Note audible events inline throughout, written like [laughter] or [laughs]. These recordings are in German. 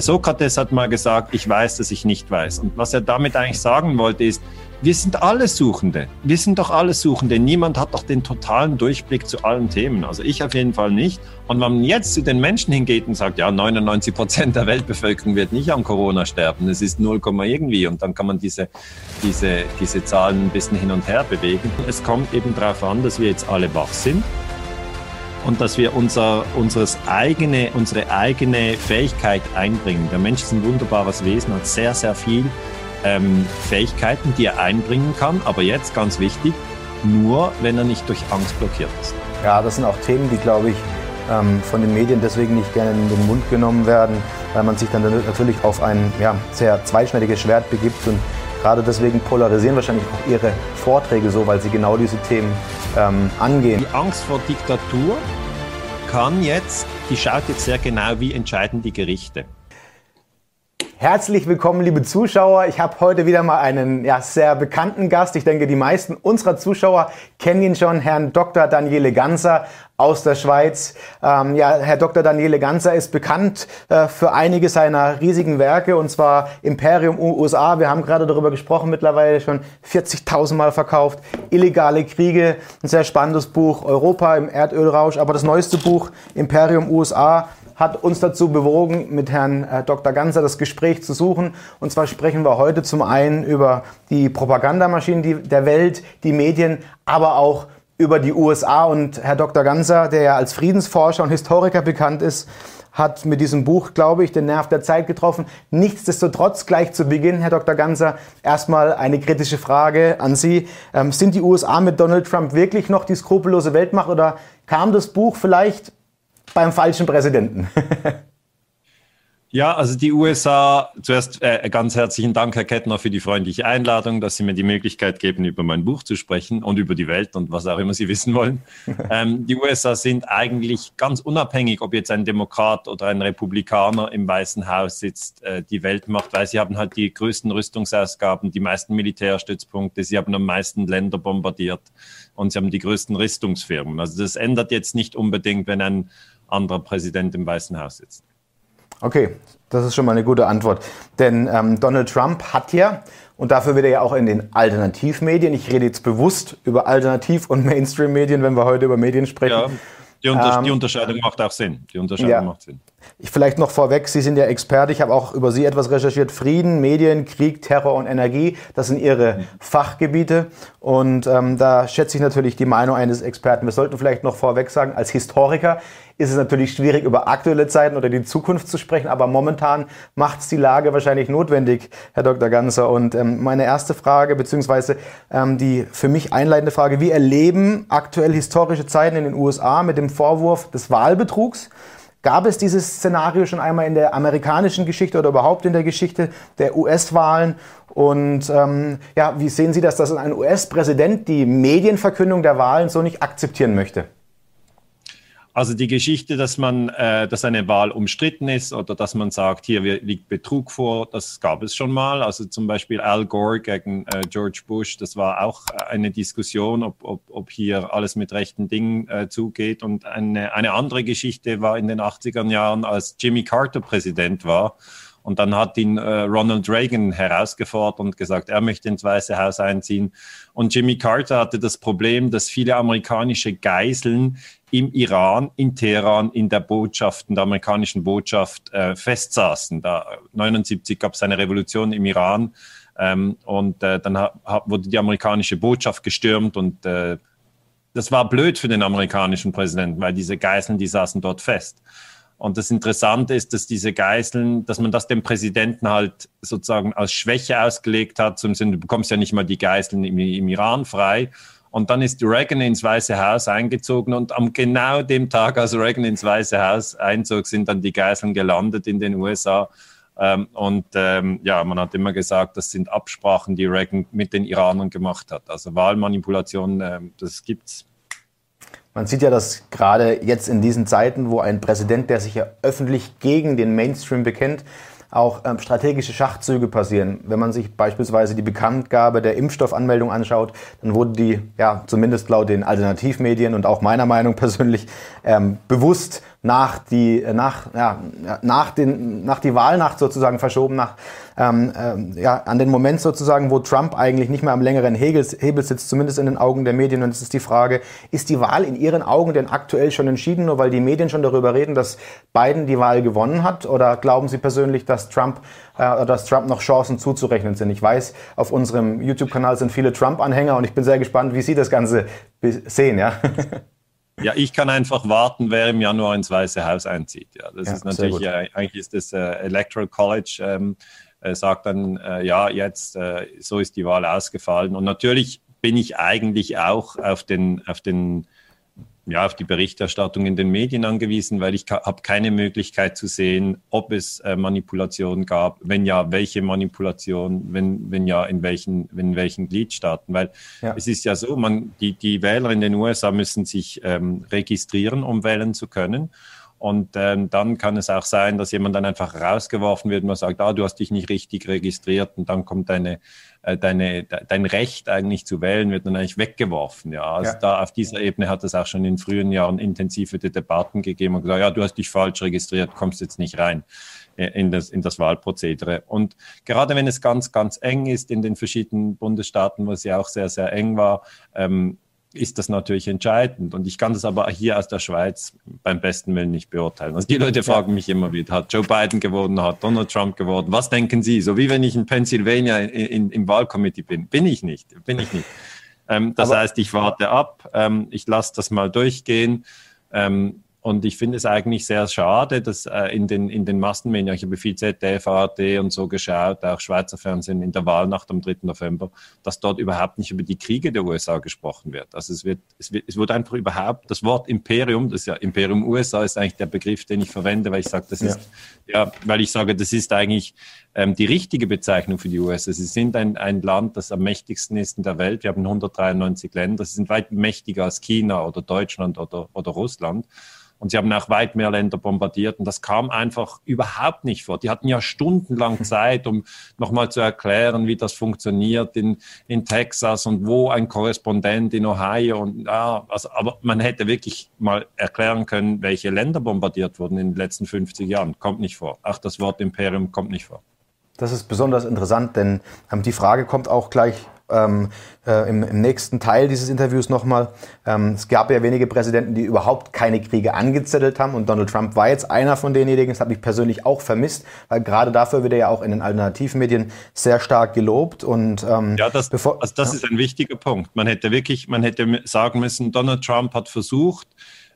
Sokrates hat mal gesagt, ich weiß, dass ich nicht weiß. Und was er damit eigentlich sagen wollte, ist, wir sind alle Suchende. Wir sind doch alle Suchende. Niemand hat doch den totalen Durchblick zu allen Themen. Also ich auf jeden Fall nicht. Und wenn man jetzt zu den Menschen hingeht und sagt, ja, 99 Prozent der Weltbevölkerung wird nicht an Corona sterben, es ist 0, irgendwie und dann kann man diese, diese, diese Zahlen ein bisschen hin und her bewegen. Es kommt eben darauf an, dass wir jetzt alle wach sind und dass wir unser, unseres eigene, unsere eigene Fähigkeit einbringen. Der Mensch ist ein wunderbares Wesen, hat sehr, sehr viel ähm, Fähigkeiten, die er einbringen kann. Aber jetzt ganz wichtig, nur wenn er nicht durch Angst blockiert ist. Ja, das sind auch Themen, die, glaube ich, ähm, von den Medien deswegen nicht gerne in den Mund genommen werden, weil man sich dann natürlich auf ein ja, sehr zweischneidiges Schwert begibt und gerade deswegen polarisieren wahrscheinlich auch ihre Vorträge so, weil sie genau diese Themen ähm, angehen. Die Angst vor Diktatur kann jetzt, die schaut jetzt sehr genau, wie entscheiden die Gerichte. Herzlich willkommen, liebe Zuschauer. Ich habe heute wieder mal einen ja, sehr bekannten Gast. Ich denke, die meisten unserer Zuschauer kennen ihn schon, Herrn Dr. Daniele Ganser aus der Schweiz. Ähm, ja, Herr Dr. Daniele Ganser ist bekannt äh, für einige seiner riesigen Werke, und zwar Imperium USA. Wir haben gerade darüber gesprochen, mittlerweile schon 40.000 Mal verkauft. Illegale Kriege, ein sehr spannendes Buch. Europa im Erdölrausch, aber das neueste Buch Imperium USA hat uns dazu bewogen, mit Herrn äh, Dr. Ganser das Gespräch zu suchen. Und zwar sprechen wir heute zum einen über die Propagandamaschinen der Welt, die Medien, aber auch über die USA. Und Herr Dr. Ganser, der ja als Friedensforscher und Historiker bekannt ist, hat mit diesem Buch, glaube ich, den Nerv der Zeit getroffen. Nichtsdestotrotz, gleich zu Beginn, Herr Dr. Ganser, erstmal eine kritische Frage an Sie. Ähm, sind die USA mit Donald Trump wirklich noch die skrupellose Weltmacht oder kam das Buch vielleicht beim falschen Präsidenten. [laughs] Ja, also die USA, zuerst äh, ganz herzlichen Dank, Herr Kettner, für die freundliche Einladung, dass Sie mir die Möglichkeit geben, über mein Buch zu sprechen und über die Welt und was auch immer Sie [laughs] wissen wollen. ähm, die USA sind eigentlich ganz unabhängig, ob jetzt ein Demokrat oder ein Republikaner im Weißen Haus sitzt, äh, die Weltmacht, weil sie haben halt die größten Rüstungsausgaben, die meisten Militärstützpunkte, sie haben am meisten Länder bombardiert und sie haben die größten Rüstungsfirmen. Also das ändert jetzt nicht unbedingt, wenn ein anderer Präsident im Weißen Haus sitzt. Okay, das ist schon mal eine gute Antwort. Denn ähm, Donald Trump hat ja, und dafür wird er ja auch in den Alternativmedien, ich rede jetzt bewusst über Alternativ- und Mainstream-Medien, wenn wir heute über Medien sprechen. Ja, die, Unter ähm, die Unterscheidung macht auch Sinn. Die Unterscheidung ja. macht Sinn. Ich vielleicht noch vorweg, Sie sind ja Experte, ich habe auch über Sie etwas recherchiert. Frieden, Medien, Krieg, Terror und Energie, das sind Ihre mhm. Fachgebiete. Und ähm, da schätze ich natürlich die Meinung eines Experten. Wir sollten vielleicht noch vorweg sagen, als Historiker ist es natürlich schwierig, über aktuelle Zeiten oder die Zukunft zu sprechen, aber momentan macht es die Lage wahrscheinlich notwendig, Herr Dr. Ganser. Und ähm, meine erste Frage, beziehungsweise ähm, die für mich einleitende Frage, wie erleben aktuell historische Zeiten in den USA mit dem Vorwurf des Wahlbetrugs? Gab es dieses Szenario schon einmal in der amerikanischen Geschichte oder überhaupt in der Geschichte der US-Wahlen? Und ähm, ja, wie sehen Sie das, dass ein US-Präsident die Medienverkündung der Wahlen so nicht akzeptieren möchte? Also die Geschichte, dass man, äh, dass eine Wahl umstritten ist oder dass man sagt, hier liegt Betrug vor, das gab es schon mal. Also zum Beispiel Al Gore gegen äh, George Bush, das war auch eine Diskussion, ob, ob, ob hier alles mit rechten Dingen äh, zugeht. Und eine, eine andere Geschichte war in den 80er Jahren, als Jimmy Carter Präsident war. Und dann hat ihn äh, Ronald Reagan herausgefordert und gesagt, er möchte ins Weiße Haus einziehen. Und Jimmy Carter hatte das Problem, dass viele amerikanische Geiseln im Iran, in Teheran, in der Botschaft, in der amerikanischen Botschaft äh, festsaßen. Da 79 gab es eine Revolution im Iran ähm, und äh, dann wurde die amerikanische Botschaft gestürmt und äh, das war blöd für den amerikanischen Präsidenten, weil diese Geiseln, die saßen dort fest. Und das Interessante ist, dass diese Geiseln, dass man das dem Präsidenten halt sozusagen als Schwäche ausgelegt hat, zum Sinne, du bekommst ja nicht mal die Geiseln im, im Iran frei. Und dann ist Reagan ins Weiße Haus eingezogen und am genau dem Tag, als Reagan ins Weiße Haus einzog, sind dann die Geiseln gelandet in den USA. Ähm, und ähm, ja, man hat immer gesagt, das sind Absprachen, die Reagan mit den Iranern gemacht hat. Also Wahlmanipulation, äh, das gibt's. Man sieht ja, dass gerade jetzt in diesen Zeiten, wo ein Präsident, der sich ja öffentlich gegen den Mainstream bekennt, auch ähm, strategische Schachzüge passieren. Wenn man sich beispielsweise die Bekanntgabe der Impfstoffanmeldung anschaut, dann wurde die, ja, zumindest laut den Alternativmedien und auch meiner Meinung persönlich, ähm, bewusst nach die, nach, ja, nach, den, nach die Wahlnacht sozusagen verschoben, nach, ähm, ähm, ja, an den Moment sozusagen, wo Trump eigentlich nicht mehr am längeren Hebel, Hebel sitzt, zumindest in den Augen der Medien. Und es ist die Frage, ist die Wahl in Ihren Augen denn aktuell schon entschieden, nur weil die Medien schon darüber reden, dass Biden die Wahl gewonnen hat? Oder glauben Sie persönlich, dass Trump, äh, dass Trump noch Chancen zuzurechnen sind? Ich weiß, auf unserem YouTube-Kanal sind viele Trump-Anhänger und ich bin sehr gespannt, wie Sie das Ganze sehen, ja. [laughs] Ja, ich kann einfach warten, wer im Januar ins Weiße Haus einzieht. Ja, das ja, ist natürlich, ja, eigentlich ist das äh, Electoral College, ähm, äh, sagt dann, äh, ja, jetzt, äh, so ist die Wahl ausgefallen. Und natürlich bin ich eigentlich auch auf den, auf den ja, auf die Berichterstattung in den Medien angewiesen, weil ich habe keine Möglichkeit zu sehen, ob es äh, Manipulation gab, wenn ja, welche Manipulation, wenn, wenn ja, in welchen, in welchen Gliedstaaten. Weil ja. es ist ja so, man, die, die Wähler in den USA müssen sich ähm, registrieren, um wählen zu können. Und ähm, dann kann es auch sein, dass jemand dann einfach rausgeworfen wird und man sagt, ah, du hast dich nicht richtig registriert und dann kommt deine, äh, deine, dein Recht eigentlich zu wählen, wird dann eigentlich weggeworfen. Ja, also ja. da auf dieser Ebene hat es auch schon in frühen Jahren intensive Debatten gegeben und gesagt, ja, du hast dich falsch registriert, kommst jetzt nicht rein äh, in das, in das Wahlprozedere. Und gerade wenn es ganz, ganz eng ist in den verschiedenen Bundesstaaten, wo es ja auch sehr, sehr eng war, ähm, ist das natürlich entscheidend. Und ich kann das aber hier aus der Schweiz beim besten Willen nicht beurteilen. Also die Leute fragen mich immer wieder, hat Joe Biden gewonnen, hat Donald Trump gewonnen? Was denken Sie? So wie wenn ich in Pennsylvania in, in, im Wahlkomitee bin. Bin ich nicht, bin ich nicht. Ähm, das aber heißt, ich warte ab, ähm, ich lasse das mal durchgehen. Ähm, und ich finde es eigentlich sehr schade, dass äh, in, den, in den Massenmedien, ich habe viel ZDF, ARD und so geschaut, auch Schweizer Fernsehen in der Wahlnacht am 3. November, dass dort überhaupt nicht über die Kriege der USA gesprochen wird. Also es wird, es wird, es wird einfach überhaupt, das Wort Imperium, das ist ja Imperium USA ist eigentlich der Begriff, den ich verwende, weil ich sage, das ja. ist, ja, weil ich sage, das ist eigentlich ähm, die richtige Bezeichnung für die USA. Sie sind ein, ein Land, das am mächtigsten ist in der Welt. Wir haben 193 Länder. Sie sind weit mächtiger als China oder Deutschland oder, oder Russland. Und sie haben auch weit mehr Länder bombardiert und das kam einfach überhaupt nicht vor. Die hatten ja stundenlang [laughs] Zeit, um nochmal zu erklären, wie das funktioniert in, in Texas und wo ein Korrespondent in Ohio und ja, also, aber man hätte wirklich mal erklären können, welche Länder bombardiert wurden in den letzten 50 Jahren. Kommt nicht vor. Ach, das Wort Imperium kommt nicht vor. Das ist besonders interessant, denn ähm, die Frage kommt auch gleich ähm, äh, im, im, nächsten Teil dieses Interviews nochmal. Ähm, es gab ja wenige Präsidenten, die überhaupt keine Kriege angezettelt haben und Donald Trump war jetzt einer von denjenigen. Das habe ich persönlich auch vermisst, weil gerade dafür wird er ja auch in den Alternativmedien sehr stark gelobt. Und, ähm, ja, das, bevor, also das ja. ist ein wichtiger Punkt. Man hätte wirklich, man hätte sagen müssen, Donald Trump hat versucht,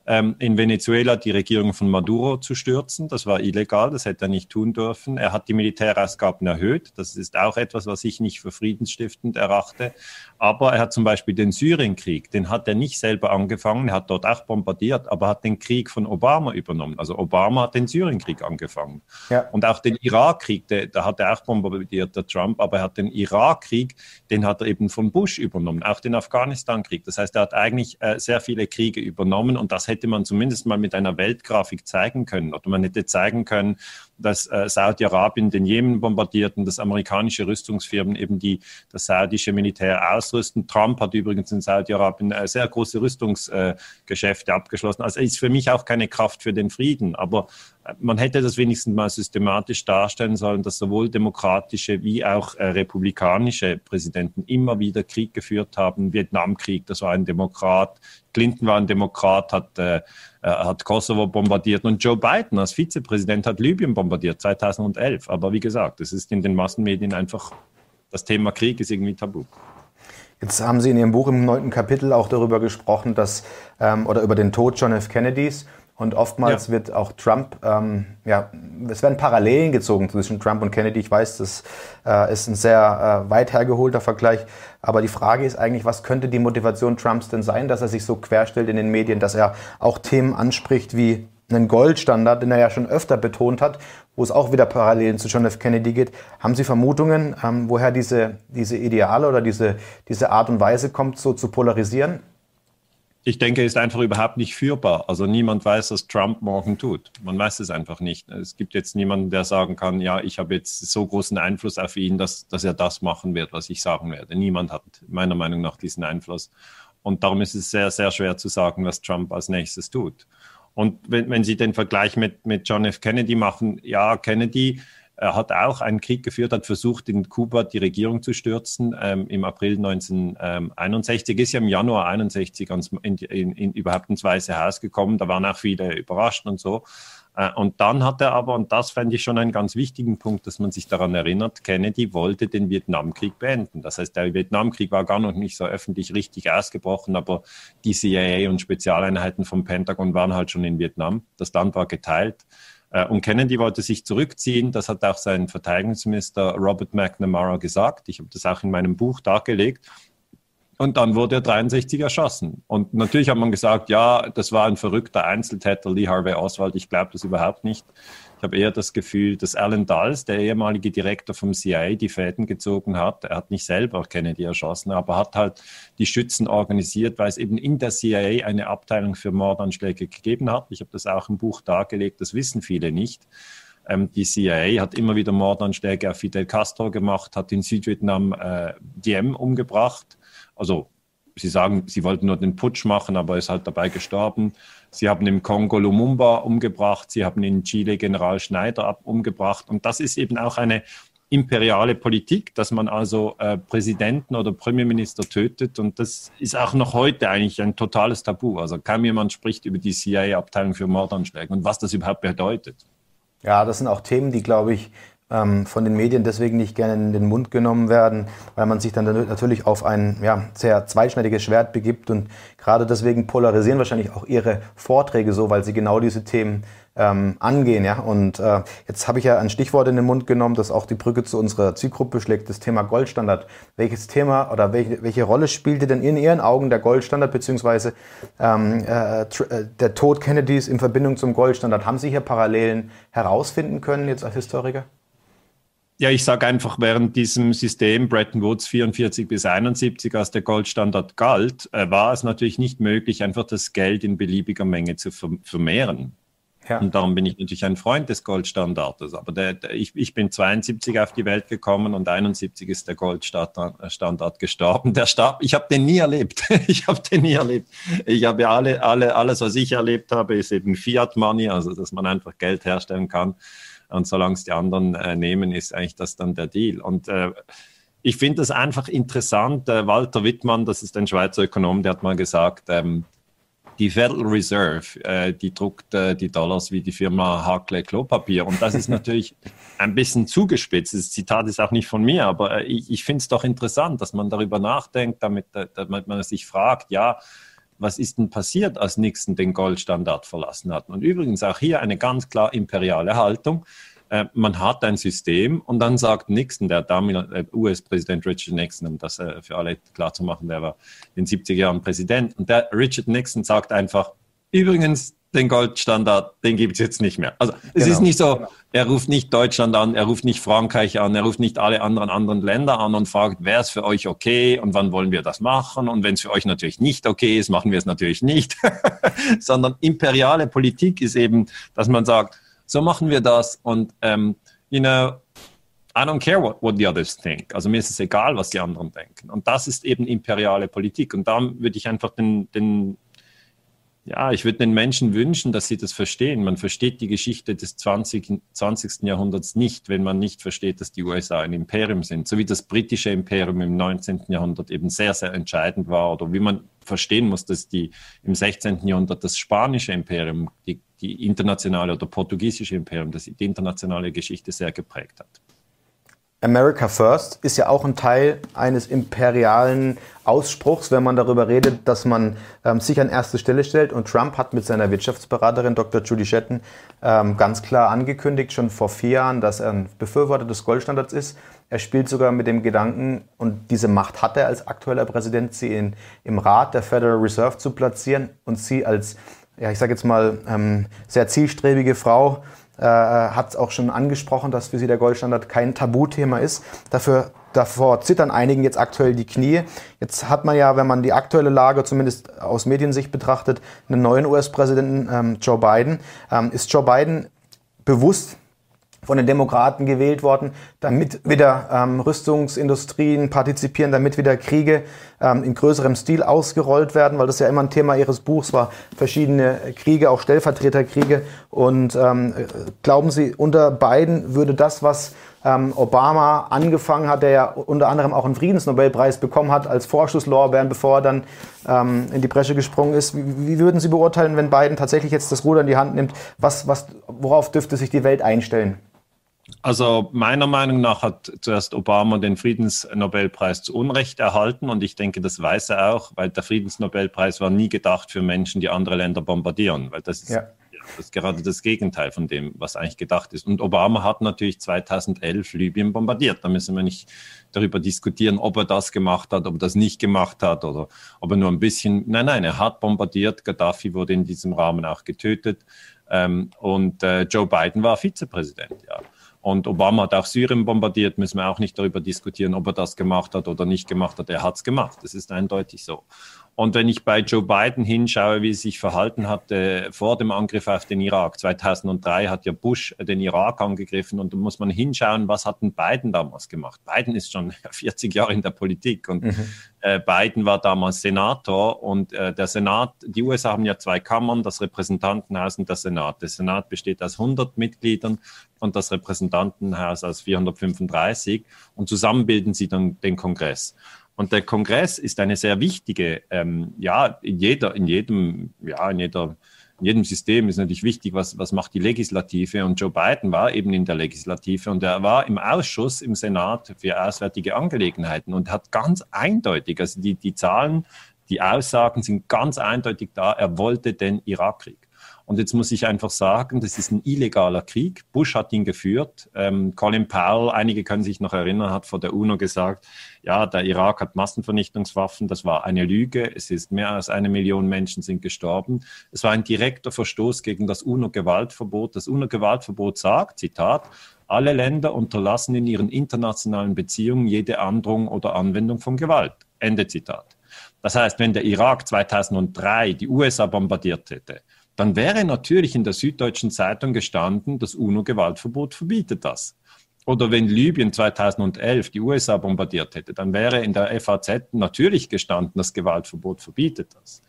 ähm, in Venezuela die Regierung von Maduro zu stürzen. Das war illegal, das hätte er nicht tun dürfen. Er hat die Militärausgaben erhöht. Das ist auch etwas, was ich nicht für friedensstiftend erachte. Aber er hat zum Beispiel den Syrienkrieg, den hat er nicht selber angefangen, er hat dort auch bombardiert, aber hat den Krieg von Obama übernommen. Also Obama hat den Syrienkrieg angefangen. Ja. Und auch den Irakkrieg, da hat er auch bombardiert, der Trump, aber er hat den Irakkrieg, den hat er eben von Bush übernommen, auch den Afghanistan-Krieg. Das heißt, er hat eigentlich äh, sehr viele Kriege übernommen und das hätte man zumindest mal mit einer Weltgrafik zeigen können. Oder man hätte zeigen können, dass äh, Saudi-Arabien den Jemen bombardierten, dass amerikanische Rüstungsfirmen eben die, das saudische Militär ausrüsten. Trump hat übrigens in Saudi-Arabien äh, sehr große Rüstungsgeschäfte äh, abgeschlossen. Also ist für mich auch keine Kraft für den Frieden. Aber äh, man hätte das wenigstens mal systematisch darstellen sollen, dass sowohl demokratische wie auch äh, republikanische Präsidenten immer wieder Krieg geführt haben. Vietnamkrieg, das war ein Demokrat. Clinton war ein Demokrat, hat äh, hat Kosovo bombardiert und Joe Biden als Vizepräsident hat Libyen bombardiert 2011. Aber wie gesagt, es ist in den Massenmedien einfach, das Thema Krieg ist irgendwie tabu. Jetzt haben Sie in Ihrem Buch im neunten Kapitel auch darüber gesprochen, dass, ähm, oder über den Tod John F. Kennedys. Und oftmals ja. wird auch Trump, ähm, ja, es werden Parallelen gezogen zwischen Trump und Kennedy. Ich weiß, das äh, ist ein sehr äh, weit hergeholter Vergleich. Aber die Frage ist eigentlich, was könnte die Motivation Trumps denn sein, dass er sich so querstellt in den Medien, dass er auch Themen anspricht wie einen Goldstandard, den er ja schon öfter betont hat, wo es auch wieder Parallelen zu John F. Kennedy geht. Haben Sie Vermutungen, ähm, woher diese, diese Ideale oder diese, diese Art und Weise kommt, so zu polarisieren? Ich denke, ist einfach überhaupt nicht führbar. Also niemand weiß, was Trump morgen tut. Man weiß es einfach nicht. Es gibt jetzt niemanden, der sagen kann, ja, ich habe jetzt so großen Einfluss auf ihn, dass, dass er das machen wird, was ich sagen werde. Niemand hat meiner Meinung nach diesen Einfluss. Und darum ist es sehr, sehr schwer zu sagen, was Trump als nächstes tut. Und wenn, wenn Sie den Vergleich mit, mit John F. Kennedy machen, ja, Kennedy er hat auch einen Krieg geführt, hat versucht, in Kuba die Regierung zu stürzen ähm, im April 1961. Ist ja im Januar 61 in, in, in, überhaupt ins Weiße Haus gekommen. Da waren auch viele überrascht und so. Äh, und dann hat er aber, und das fände ich schon einen ganz wichtigen Punkt, dass man sich daran erinnert, Kennedy wollte den Vietnamkrieg beenden. Das heißt, der Vietnamkrieg war gar noch nicht so öffentlich richtig ausgebrochen, aber die CIA und Spezialeinheiten vom Pentagon waren halt schon in Vietnam. Das Land war geteilt. Äh, und Kennedy wollte sich zurückziehen. Das hat auch sein Verteidigungsminister Robert McNamara gesagt. Ich habe das auch in meinem Buch dargelegt. Und dann wurde er 63 erschossen. Und natürlich hat man gesagt, ja, das war ein verrückter Einzeltäter, Lee Harvey Oswald. Ich glaube das überhaupt nicht. Ich habe eher das Gefühl, dass Alan Dulles, der ehemalige Direktor vom CIA, die Fäden gezogen hat. Er hat nicht selber Kennedy erschossen, aber hat halt die Schützen organisiert, weil es eben in der CIA eine Abteilung für Mordanschläge gegeben hat. Ich habe das auch im Buch dargelegt, das wissen viele nicht. Ähm, die CIA hat immer wieder Mordanschläge auf Fidel Castro gemacht, hat in Südvietnam äh, Diem umgebracht. Also Sie sagen, sie wollten nur den Putsch machen, aber ist halt dabei gestorben. Sie haben im Kongo Lumumba umgebracht, sie haben in Chile General Schneider umgebracht. Und das ist eben auch eine imperiale Politik, dass man also äh, Präsidenten oder Premierminister tötet. Und das ist auch noch heute eigentlich ein totales Tabu. Also kaum jemand spricht über die CIA-Abteilung für Mordanschläge und was das überhaupt bedeutet. Ja, das sind auch Themen, die, glaube ich, ähm, von den Medien deswegen nicht gerne in den Mund genommen werden, weil man sich dann natürlich auf ein ja, sehr zweischneidiges Schwert begibt und gerade deswegen polarisieren wahrscheinlich auch ihre Vorträge so, weil sie genau diese Themen ähm, angehen. Ja? Und äh, jetzt habe ich ja ein Stichwort in den Mund genommen, das auch die Brücke zu unserer Zielgruppe schlägt, das Thema Goldstandard. Welches Thema oder welche, welche Rolle spielte denn in Ihren Augen der Goldstandard beziehungsweise ähm, äh, äh, der Tod Kennedys in Verbindung zum Goldstandard? Haben Sie hier Parallelen herausfinden können jetzt als Historiker? Ja, ich sage einfach, während diesem System Bretton Woods 44 bis 71 als der Goldstandard galt, äh, war es natürlich nicht möglich, einfach das Geld in beliebiger Menge zu vermehren. Ja. Und darum bin ich natürlich ein Freund des Goldstandards. Aber der, der, ich, ich bin 72 auf die Welt gekommen und 71 ist der Goldstandard gestorben. Der starb, ich habe [laughs] den nie erlebt. ich habe den nie erlebt. Ich habe alle, alle, alles, was ich erlebt habe, ist eben Fiat Money, also dass man einfach Geld herstellen kann. Und solange es die anderen äh, nehmen, ist eigentlich das dann der Deal. Und äh, ich finde das einfach interessant. Äh, Walter Wittmann, das ist ein Schweizer Ökonom, der hat mal gesagt, ähm, die Federal Reserve, äh, die druckt äh, die Dollars wie die Firma Harkley Klopapier. Und das ist [laughs] natürlich ein bisschen zugespitzt. Das Zitat ist auch nicht von mir, aber äh, ich, ich finde es doch interessant, dass man darüber nachdenkt, damit, äh, damit man sich fragt, ja, was ist denn passiert, als Nixon den Goldstandard verlassen hat? Und übrigens auch hier eine ganz klar imperiale Haltung. Äh, man hat ein System und dann sagt Nixon, der damalige äh, US-Präsident Richard Nixon, um das äh, für alle klar zu machen, der war in den 70er Jahren Präsident, und der Richard Nixon sagt einfach, übrigens, den Goldstandard, den gibt es jetzt nicht mehr. Also es genau. ist nicht so, er ruft nicht Deutschland an, er ruft nicht Frankreich an, er ruft nicht alle anderen anderen Länder an und fragt, wäre es für euch okay und wann wollen wir das machen? Und wenn es für euch natürlich nicht okay ist, machen wir es natürlich nicht. [laughs] Sondern imperiale Politik ist eben, dass man sagt, so machen wir das und ähm, you know, I don't care what, what the others think. Also mir ist es egal, was die anderen denken. Und das ist eben imperiale Politik. Und da würde ich einfach den, den ja, ich würde den Menschen wünschen, dass sie das verstehen. Man versteht die Geschichte des 20, 20. Jahrhunderts nicht, wenn man nicht versteht, dass die USA ein Imperium sind. So wie das britische Imperium im 19. Jahrhundert eben sehr, sehr entscheidend war oder wie man verstehen muss, dass die im 16. Jahrhundert das spanische Imperium, die, die internationale oder portugiesische Imperium, das die internationale Geschichte sehr geprägt hat. America First ist ja auch ein Teil eines imperialen Ausspruchs, wenn man darüber redet, dass man ähm, sich an erste Stelle stellt. Und Trump hat mit seiner Wirtschaftsberaterin Dr. Judy Shetton ähm, ganz klar angekündigt, schon vor vier Jahren, dass er ein Befürworter des Goldstandards ist. Er spielt sogar mit dem Gedanken, und diese Macht hat er als aktueller Präsident, sie in, im Rat der Federal Reserve zu platzieren und sie als, ja, ich sage jetzt mal, ähm, sehr zielstrebige Frau äh, hat es auch schon angesprochen, dass für sie der Goldstandard kein Tabuthema ist. Dafür davor zittern einigen jetzt aktuell die Knie. Jetzt hat man ja, wenn man die aktuelle Lage zumindest aus Mediensicht betrachtet, einen neuen US-Präsidenten, ähm, Joe Biden. Ähm, ist Joe Biden bewusst von den Demokraten gewählt worden, damit wieder ähm, Rüstungsindustrien partizipieren, damit wieder Kriege ähm, in größerem Stil ausgerollt werden, weil das ja immer ein Thema Ihres Buchs war, verschiedene Kriege, auch Stellvertreterkriege. Und ähm, glauben Sie, unter Biden würde das, was ähm, Obama angefangen hat, der ja unter anderem auch einen Friedensnobelpreis bekommen hat als Vorschusslorbeeren, bevor er dann ähm, in die Bresche gesprungen ist. Wie, wie, würden Sie beurteilen, wenn Biden tatsächlich jetzt das Ruder in die Hand nimmt? Was, was, worauf dürfte sich die Welt einstellen? Also meiner Meinung nach hat zuerst Obama den Friedensnobelpreis zu Unrecht erhalten und ich denke, das weiß er auch, weil der Friedensnobelpreis war nie gedacht für Menschen, die andere Länder bombardieren, weil das ist, ja. das ist gerade das Gegenteil von dem, was eigentlich gedacht ist. Und Obama hat natürlich 2011 Libyen bombardiert. Da müssen wir nicht darüber diskutieren, ob er das gemacht hat, ob er das nicht gemacht hat oder ob er nur ein bisschen. Nein, nein, er hat bombardiert. Gaddafi wurde in diesem Rahmen auch getötet. Ähm, und äh, Joe Biden war Vizepräsident, ja. Und Obama hat auch Syrien bombardiert, müssen wir auch nicht darüber diskutieren, ob er das gemacht hat oder nicht gemacht hat. Er hat es gemacht, das ist eindeutig so. Und wenn ich bei Joe Biden hinschaue, wie er sich verhalten hatte vor dem Angriff auf den Irak, 2003 hat ja Bush den Irak angegriffen und da muss man hinschauen, was hat denn Biden damals gemacht? Biden ist schon [laughs] 40 Jahre in der Politik und mhm. äh, Biden war damals Senator und äh, der Senat, die USA haben ja zwei Kammern, das Repräsentantenhaus und der Senat. Der Senat besteht aus 100 Mitgliedern und das Repräsentantenhaus aus 435 und zusammen bilden sie dann den Kongress. Und der Kongress ist eine sehr wichtige, ähm, ja, in jeder, in jedem, ja, in jeder, in jedem System ist natürlich wichtig, was, was macht die Legislative. Und Joe Biden war eben in der Legislative und er war im Ausschuss im Senat für Auswärtige Angelegenheiten und hat ganz eindeutig, also die, die Zahlen, die Aussagen sind ganz eindeutig da, er wollte den Irakkrieg. Und jetzt muss ich einfach sagen, das ist ein illegaler Krieg. Bush hat ihn geführt. Ähm, Colin Powell, einige können sich noch erinnern, hat vor der UNO gesagt, ja, der Irak hat Massenvernichtungswaffen. Das war eine Lüge. Es ist mehr als eine Million Menschen sind gestorben. Es war ein direkter Verstoß gegen das UNO-Gewaltverbot. Das UNO-Gewaltverbot sagt, Zitat, alle Länder unterlassen in ihren internationalen Beziehungen jede Androhung oder Anwendung von Gewalt. Ende Zitat. Das heißt, wenn der Irak 2003 die USA bombardiert hätte, dann wäre natürlich in der Süddeutschen Zeitung gestanden, das UNO-Gewaltverbot verbietet das. Oder wenn Libyen 2011 die USA bombardiert hätte, dann wäre in der FAZ natürlich gestanden, das Gewaltverbot verbietet das.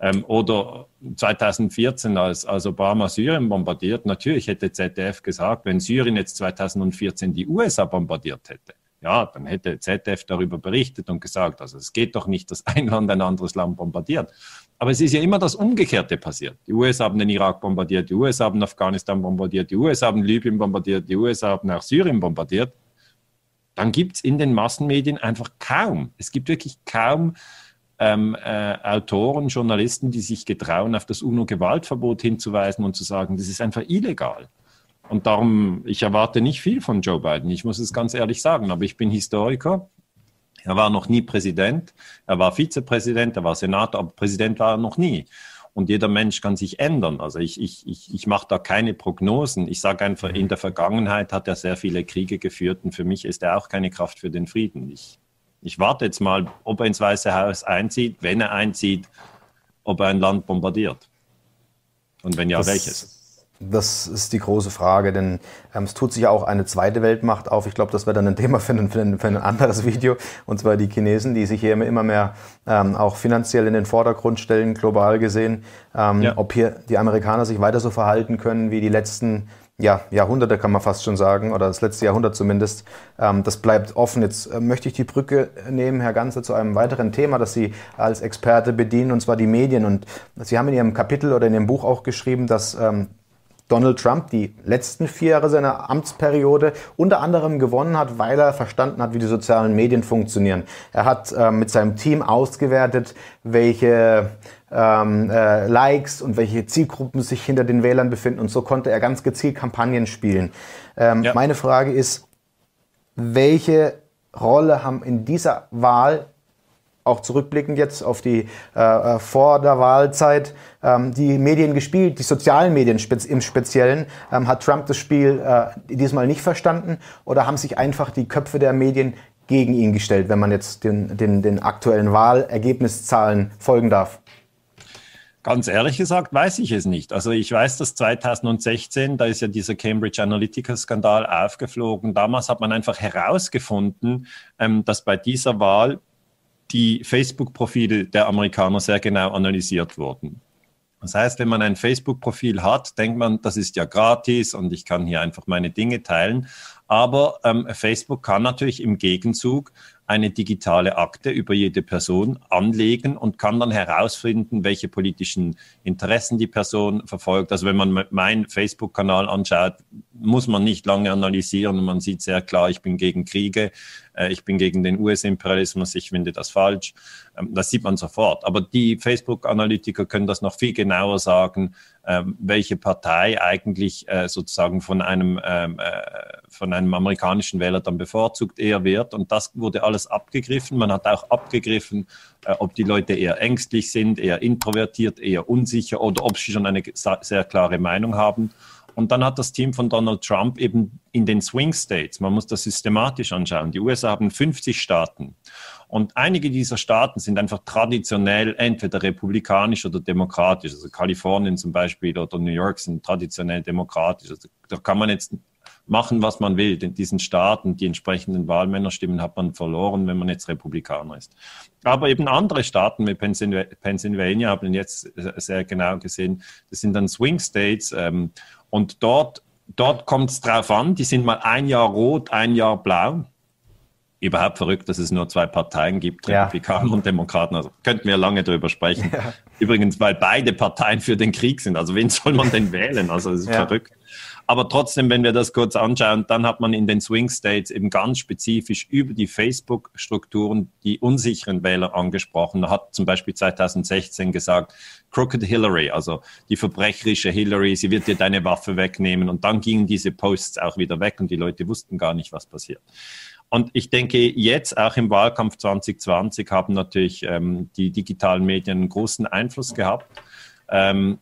Ähm, oder 2014, als, als Obama Syrien bombardiert, natürlich hätte ZDF gesagt, wenn Syrien jetzt 2014 die USA bombardiert hätte, ja, dann hätte ZDF darüber berichtet und gesagt, also es geht doch nicht, dass ein Land ein anderes Land bombardiert. Aber es ist ja immer das Umgekehrte passiert. Die USA haben den Irak bombardiert, die USA haben Afghanistan bombardiert, die USA haben Libyen bombardiert, die USA haben auch Syrien bombardiert. Dann gibt es in den Massenmedien einfach kaum, es gibt wirklich kaum ähm, äh, Autoren, Journalisten, die sich getrauen, auf das UNO-Gewaltverbot hinzuweisen und zu sagen, das ist einfach illegal. Und darum, ich erwarte nicht viel von Joe Biden. Ich muss es ganz ehrlich sagen, aber ich bin Historiker er war noch nie Präsident, er war Vizepräsident, er war Senator, aber Präsident war er noch nie. Und jeder Mensch kann sich ändern. Also ich, ich, ich, ich mache da keine Prognosen. Ich sage einfach, in der Vergangenheit hat er sehr viele Kriege geführt und für mich ist er auch keine Kraft für den Frieden. Ich, ich warte jetzt mal, ob er ins Weiße Haus einzieht, wenn er einzieht, ob er ein Land bombardiert. Und wenn ja, das, welches? Das ist die große Frage, denn ähm, es tut sich auch eine zweite Weltmacht auf. Ich glaube, das wäre dann ein Thema für ein, für, ein, für ein, anderes Video. Und zwar die Chinesen, die sich hier immer mehr ähm, auch finanziell in den Vordergrund stellen, global gesehen. Ähm, ja. Ob hier die Amerikaner sich weiter so verhalten können wie die letzten ja, Jahrhunderte, kann man fast schon sagen, oder das letzte Jahrhundert zumindest. Ähm, das bleibt offen. Jetzt äh, möchte ich die Brücke nehmen, Herr Ganze, zu einem weiteren Thema, das Sie als Experte bedienen, und zwar die Medien. Und Sie haben in Ihrem Kapitel oder in Ihrem Buch auch geschrieben, dass ähm, Donald Trump die letzten vier Jahre seiner Amtsperiode unter anderem gewonnen hat, weil er verstanden hat, wie die sozialen Medien funktionieren. Er hat äh, mit seinem Team ausgewertet, welche ähm, äh, Likes und welche Zielgruppen sich hinter den Wählern befinden und so konnte er ganz gezielt Kampagnen spielen. Ähm, ja. Meine Frage ist, welche Rolle haben in dieser Wahl auch zurückblickend jetzt auf die äh, äh, vor der Wahlzeit ähm, die Medien gespielt, die sozialen Medien spez im Speziellen. Ähm, hat Trump das Spiel äh, diesmal nicht verstanden oder haben sich einfach die Köpfe der Medien gegen ihn gestellt, wenn man jetzt den, den, den aktuellen Wahlergebniszahlen folgen darf? Ganz ehrlich gesagt weiß ich es nicht. Also ich weiß, dass 2016, da ist ja dieser Cambridge Analytica-Skandal aufgeflogen. Damals hat man einfach herausgefunden, ähm, dass bei dieser Wahl die Facebook-Profile der Amerikaner sehr genau analysiert wurden. Das heißt, wenn man ein Facebook-Profil hat, denkt man, das ist ja gratis und ich kann hier einfach meine Dinge teilen. Aber ähm, Facebook kann natürlich im Gegenzug eine digitale Akte über jede Person anlegen und kann dann herausfinden, welche politischen Interessen die Person verfolgt. Also wenn man meinen Facebook-Kanal anschaut, muss man nicht lange analysieren. Man sieht sehr klar, ich bin gegen Kriege, ich bin gegen den US-Imperialismus, ich finde das falsch. Ähm, das sieht man sofort. Aber die Facebook-Analytiker können das noch viel genauer sagen, ähm, welche Partei eigentlich äh, sozusagen von einem, ähm, äh, von einem amerikanischen Wähler dann bevorzugt eher wird. Und das wurde alles abgegriffen. Man hat auch abgegriffen, ob die Leute eher ängstlich sind, eher introvertiert, eher unsicher oder ob sie schon eine sehr klare Meinung haben. Und dann hat das Team von Donald Trump eben in den Swing States, man muss das systematisch anschauen, die USA haben 50 Staaten. Und einige dieser Staaten sind einfach traditionell entweder republikanisch oder demokratisch. Also Kalifornien zum Beispiel oder New York sind traditionell demokratisch. Also da kann man jetzt machen, was man will. In diesen Staaten, die entsprechenden Wahlmännerstimmen hat man verloren, wenn man jetzt Republikaner ist. Aber eben andere Staaten wie Pennsylvania haben jetzt sehr genau gesehen, das sind dann Swing States. Ähm, und dort, dort kommt es drauf an, die sind mal ein Jahr rot, ein Jahr blau. Überhaupt verrückt, dass es nur zwei Parteien gibt, ja. Republikaner und Demokraten. Also könnten wir lange darüber sprechen. Ja. Übrigens, weil beide Parteien für den Krieg sind. Also wen soll man denn wählen? Also es ist ja. verrückt. Aber trotzdem, wenn wir das kurz anschauen, dann hat man in den Swing States eben ganz spezifisch über die Facebook-Strukturen die unsicheren Wähler angesprochen. Da hat zum Beispiel 2016 gesagt, Crooked Hillary, also die verbrecherische Hillary, sie wird dir deine Waffe wegnehmen. Und dann gingen diese Posts auch wieder weg und die Leute wussten gar nicht, was passiert. Und ich denke, jetzt auch im Wahlkampf 2020 haben natürlich ähm, die digitalen Medien einen großen Einfluss gehabt. Ähm,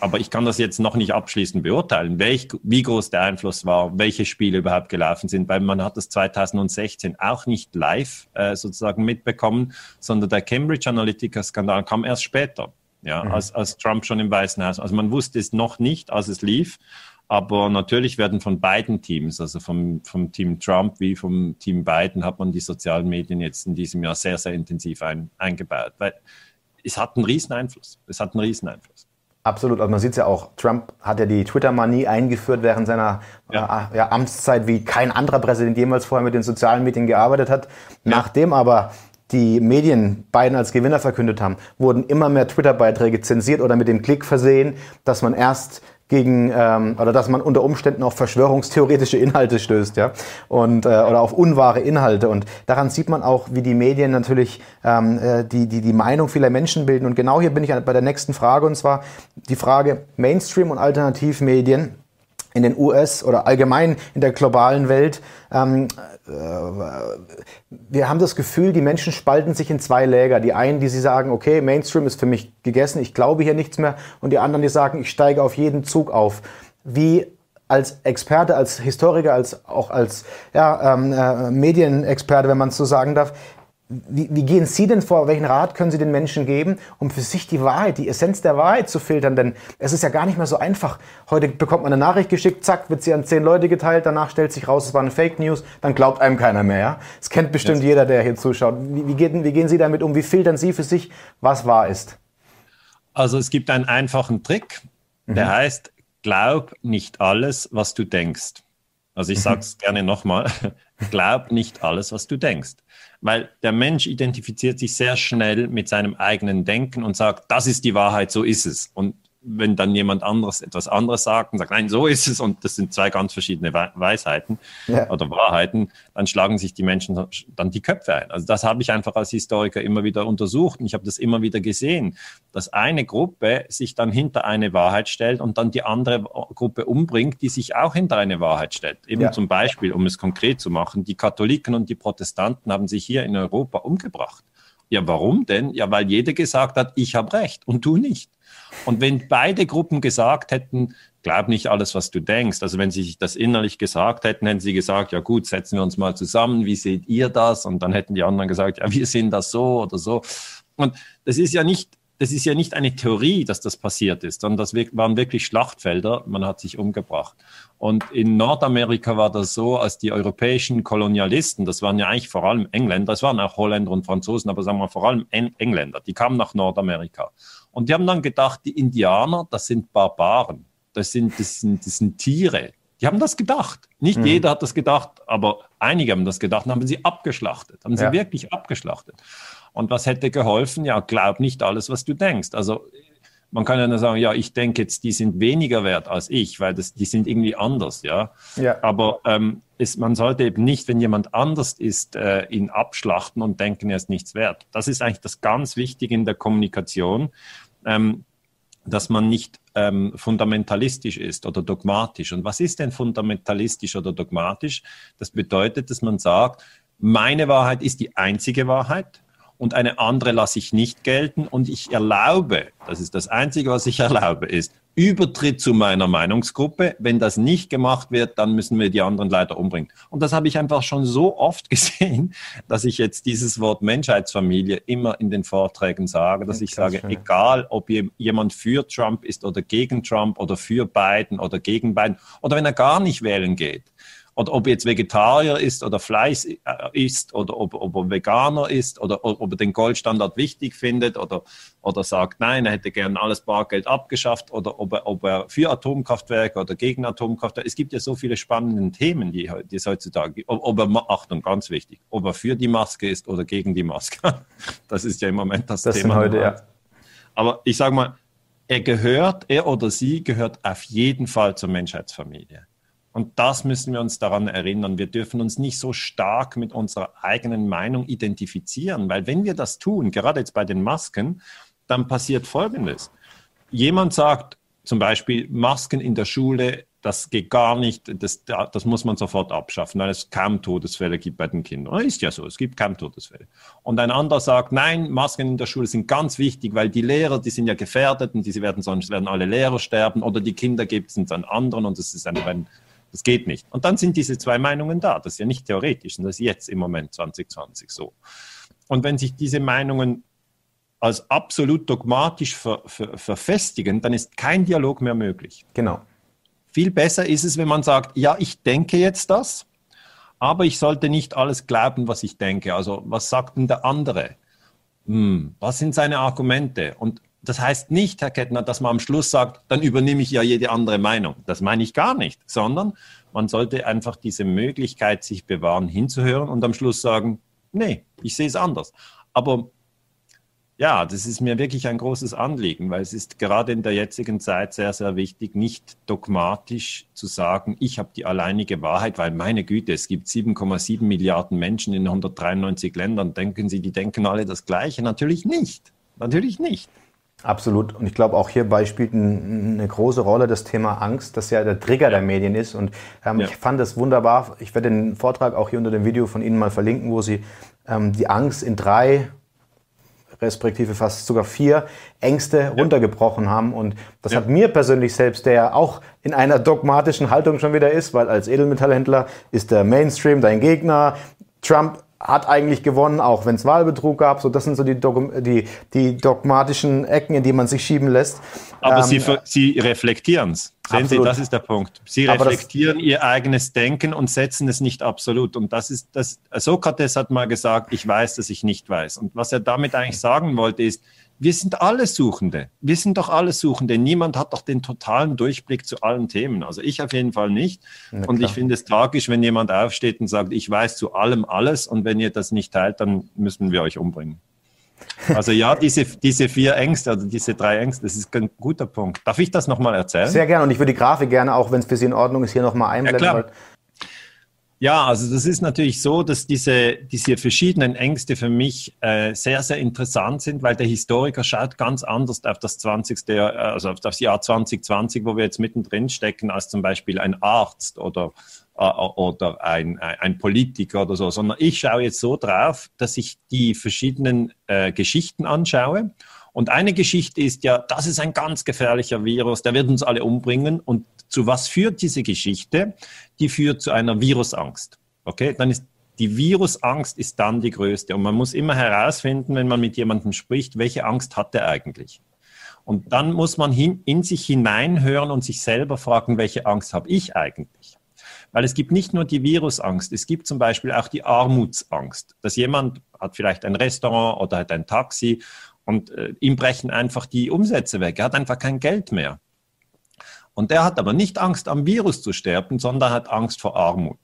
aber ich kann das jetzt noch nicht abschließend beurteilen, welch, wie groß der Einfluss war, welche Spiele überhaupt gelaufen sind, weil man hat das 2016 auch nicht live äh, sozusagen mitbekommen, sondern der Cambridge Analytica-Skandal kam erst später, ja, mhm. als, als Trump schon im Weißen Haus. Also man wusste es noch nicht, als es lief. Aber natürlich werden von beiden Teams, also vom, vom Team Trump wie vom Team Biden, hat man die sozialen Medien jetzt in diesem Jahr sehr, sehr intensiv ein, eingebaut. Weil es hat einen riesen Einfluss. Es hat einen riesen Einfluss. Absolut, also man sieht es ja auch, Trump hat ja die Twitter-Manie eingeführt während seiner ja. Äh, ja, Amtszeit, wie kein anderer Präsident jemals vorher mit den sozialen Medien gearbeitet hat. Ja. Nachdem aber die Medien Biden als Gewinner verkündet haben, wurden immer mehr Twitter-Beiträge zensiert oder mit dem Klick versehen, dass man erst gegen ähm, oder dass man unter Umständen auf verschwörungstheoretische Inhalte stößt, ja, und äh, oder auf unwahre Inhalte. Und daran sieht man auch, wie die Medien natürlich ähm, äh, die, die, die Meinung vieler Menschen bilden. Und genau hier bin ich bei der nächsten Frage, und zwar die Frage Mainstream und Alternativmedien in den US oder allgemein in der globalen Welt. Ähm, äh, wir haben das Gefühl, die Menschen spalten sich in zwei Läger. Die einen, die sie sagen, okay, Mainstream ist für mich gegessen, ich glaube hier nichts mehr. Und die anderen, die sagen, ich steige auf jeden Zug auf. Wie als Experte, als Historiker, als auch als ja, ähm, äh, Medienexperte, wenn man es so sagen darf, wie, wie, gehen Sie denn vor? Welchen Rat können Sie den Menschen geben, um für sich die Wahrheit, die Essenz der Wahrheit zu filtern? Denn es ist ja gar nicht mehr so einfach. Heute bekommt man eine Nachricht geschickt, zack, wird sie an zehn Leute geteilt, danach stellt sich raus, es war eine Fake News, dann glaubt einem keiner mehr. Ja? Das kennt bestimmt Jetzt. jeder, der hier zuschaut. Wie, wie, gehen, wie gehen Sie damit um? Wie filtern Sie für sich, was wahr ist? Also es gibt einen einfachen Trick, der mhm. heißt, glaub nicht alles, was du denkst. Also ich sage es gerne nochmal, [laughs] glaub nicht alles, was du denkst weil der Mensch identifiziert sich sehr schnell mit seinem eigenen Denken und sagt, das ist die Wahrheit, so ist es. Und wenn dann jemand anderes etwas anderes sagt und sagt, nein, so ist es, und das sind zwei ganz verschiedene Weisheiten ja. oder Wahrheiten, dann schlagen sich die Menschen dann die Köpfe ein. Also das habe ich einfach als Historiker immer wieder untersucht und ich habe das immer wieder gesehen, dass eine Gruppe sich dann hinter eine Wahrheit stellt und dann die andere Gruppe umbringt, die sich auch hinter eine Wahrheit stellt. Eben ja. zum Beispiel, um es konkret zu machen, die Katholiken und die Protestanten haben sich hier in Europa umgebracht. Ja, warum denn? Ja, weil jeder gesagt hat, ich habe recht und du nicht. Und wenn beide Gruppen gesagt hätten, glaub nicht alles, was du denkst, also wenn sie sich das innerlich gesagt hätten, hätten sie gesagt, ja gut, setzen wir uns mal zusammen, wie seht ihr das? Und dann hätten die anderen gesagt, ja, wir sehen das so oder so. Und das ist ja nicht das ist ja nicht eine Theorie, dass das passiert ist, sondern das waren wirklich Schlachtfelder. Man hat sich umgebracht. Und in Nordamerika war das so, als die europäischen Kolonialisten, das waren ja eigentlich vor allem Engländer, das waren auch Holländer und Franzosen, aber sagen wir vor allem Engländer, die kamen nach Nordamerika. Und die haben dann gedacht, die Indianer, das sind Barbaren, das sind, das sind, das sind Tiere. Die haben das gedacht. Nicht mhm. jeder hat das gedacht, aber einige haben das gedacht und haben sie abgeschlachtet, haben sie ja. wirklich abgeschlachtet. Und was hätte geholfen? Ja, glaub nicht alles, was du denkst. Also man kann ja nur sagen, ja, ich denke jetzt, die sind weniger wert als ich, weil das, die sind irgendwie anders, ja. ja. Aber ähm, ist, man sollte eben nicht, wenn jemand anders ist, äh, ihn abschlachten und denken, er ist nichts wert. Das ist eigentlich das ganz Wichtige in der Kommunikation, ähm, dass man nicht ähm, fundamentalistisch ist oder dogmatisch. Und was ist denn fundamentalistisch oder dogmatisch? Das bedeutet, dass man sagt, meine Wahrheit ist die einzige Wahrheit und eine andere lasse ich nicht gelten und ich erlaube, das ist das Einzige, was ich [laughs] erlaube, ist Übertritt zu meiner Meinungsgruppe. Wenn das nicht gemacht wird, dann müssen wir die anderen leider umbringen. Und das habe ich einfach schon so oft [laughs] gesehen, dass ich jetzt dieses Wort Menschheitsfamilie immer in den Vorträgen sage, dass ich sage, schön. egal ob jemand für Trump ist oder gegen Trump oder für Biden oder gegen Biden oder wenn er gar nicht wählen geht, oder ob er jetzt Vegetarier ist oder Fleisch äh, isst oder ob, ob er Veganer ist oder ob er den Goldstandard wichtig findet oder, oder sagt, nein, er hätte gern alles Bargeld abgeschafft oder ob er, ob er für Atomkraftwerke oder gegen Atomkraftwerke. Es gibt ja so viele spannende Themen, die, die es heutzutage gibt. Ob, ob er, Achtung, ganz wichtig, ob er für die Maske ist oder gegen die Maske. [laughs] Das ist ja im Moment das, das Thema. Heute, ja. Aber ich sage mal, er gehört, er oder sie gehört auf jeden Fall zur Menschheitsfamilie. Und das müssen wir uns daran erinnern. Wir dürfen uns nicht so stark mit unserer eigenen Meinung identifizieren, weil wenn wir das tun, gerade jetzt bei den Masken, dann passiert Folgendes. Jemand sagt zum Beispiel, Masken in der Schule, das geht gar nicht, das, das muss man sofort abschaffen, weil es kaum Todesfälle gibt bei den Kindern. Ist ja so, es gibt kaum Todesfälle. Und ein anderer sagt, nein, Masken in der Schule sind ganz wichtig, weil die Lehrer, die sind ja gefährdet und die werden sonst werden alle Lehrer sterben oder die Kinder gibt es an anderen und das ist ein, ein das geht nicht. Und dann sind diese zwei Meinungen da. Das ist ja nicht theoretisch, das ist jetzt im Moment 2020 so. Und wenn sich diese Meinungen als absolut dogmatisch ver, ver, verfestigen, dann ist kein Dialog mehr möglich. Genau. Viel besser ist es, wenn man sagt, ja, ich denke jetzt das, aber ich sollte nicht alles glauben, was ich denke. Also was sagt denn der andere? Hm, was sind seine Argumente? Und das heißt nicht, Herr Kettner, dass man am Schluss sagt, dann übernehme ich ja jede andere Meinung. Das meine ich gar nicht, sondern man sollte einfach diese Möglichkeit sich bewahren, hinzuhören und am Schluss sagen, nee, ich sehe es anders. Aber ja, das ist mir wirklich ein großes Anliegen, weil es ist gerade in der jetzigen Zeit sehr, sehr wichtig, nicht dogmatisch zu sagen, ich habe die alleinige Wahrheit, weil meine Güte, es gibt 7,7 Milliarden Menschen in 193 Ländern. Denken Sie, die denken alle das Gleiche? Natürlich nicht. Natürlich nicht. Absolut. Und ich glaube, auch hierbei spielt ein, eine große Rolle das Thema Angst, das ja der Trigger der Medien ist. Und ähm, ja. ich fand es wunderbar. Ich werde den Vortrag auch hier unter dem Video von Ihnen mal verlinken, wo Sie ähm, die Angst in drei respektive fast sogar vier Ängste ja. runtergebrochen haben. Und das ja. hat mir persönlich selbst, der ja auch in einer dogmatischen Haltung schon wieder ist, weil als Edelmetallhändler ist der Mainstream dein Gegner. Trump hat eigentlich gewonnen, auch wenn es Wahlbetrug gab. So, das sind so die, die, die, dogmatischen Ecken, in die man sich schieben lässt. Aber ähm, Sie, Sie reflektieren es. Sehen absolut. Sie, das ist der Punkt. Sie reflektieren Ihr eigenes Denken und setzen es nicht absolut. Und das ist das. Sokrates hat mal gesagt: Ich weiß, dass ich nicht weiß. Und was er damit eigentlich sagen wollte, ist: wir sind alle Suchende. Wir sind doch alle Suchende. Niemand hat doch den totalen Durchblick zu allen Themen. Also ich auf jeden Fall nicht. Und ich finde es tragisch, wenn jemand aufsteht und sagt, ich weiß zu allem alles und wenn ihr das nicht teilt, dann müssen wir euch umbringen. Also ja, [laughs] diese, diese vier Ängste, also diese drei Ängste, das ist ein guter Punkt. Darf ich das nochmal erzählen? Sehr gerne und ich würde die Grafik gerne, auch wenn es für Sie in Ordnung ist, hier nochmal einblenden. Ja, ja, also das ist natürlich so, dass diese, diese verschiedenen Ängste für mich äh, sehr, sehr interessant sind, weil der Historiker schaut ganz anders auf das 20. Jahr, also auf das Jahr 2020, wo wir jetzt mittendrin stecken, als zum Beispiel ein Arzt oder, äh, oder ein, ein Politiker oder so, sondern ich schaue jetzt so drauf, dass ich die verschiedenen äh, Geschichten anschaue Und eine Geschichte ist ja, das ist ein ganz gefährlicher Virus, der wird uns alle umbringen. Und zu was führt diese Geschichte? Die führt zu einer Virusangst. Okay, dann ist die Virusangst ist dann die größte. Und man muss immer herausfinden, wenn man mit jemandem spricht, welche Angst hat er eigentlich? Und dann muss man hin, in sich hineinhören und sich selber fragen, welche Angst habe ich eigentlich? Weil es gibt nicht nur die Virusangst, es gibt zum Beispiel auch die Armutsangst, dass jemand hat vielleicht ein Restaurant oder hat ein Taxi und äh, ihm brechen einfach die Umsätze weg. Er hat einfach kein Geld mehr. Und er hat aber nicht Angst, am Virus zu sterben, sondern hat Angst vor Armut.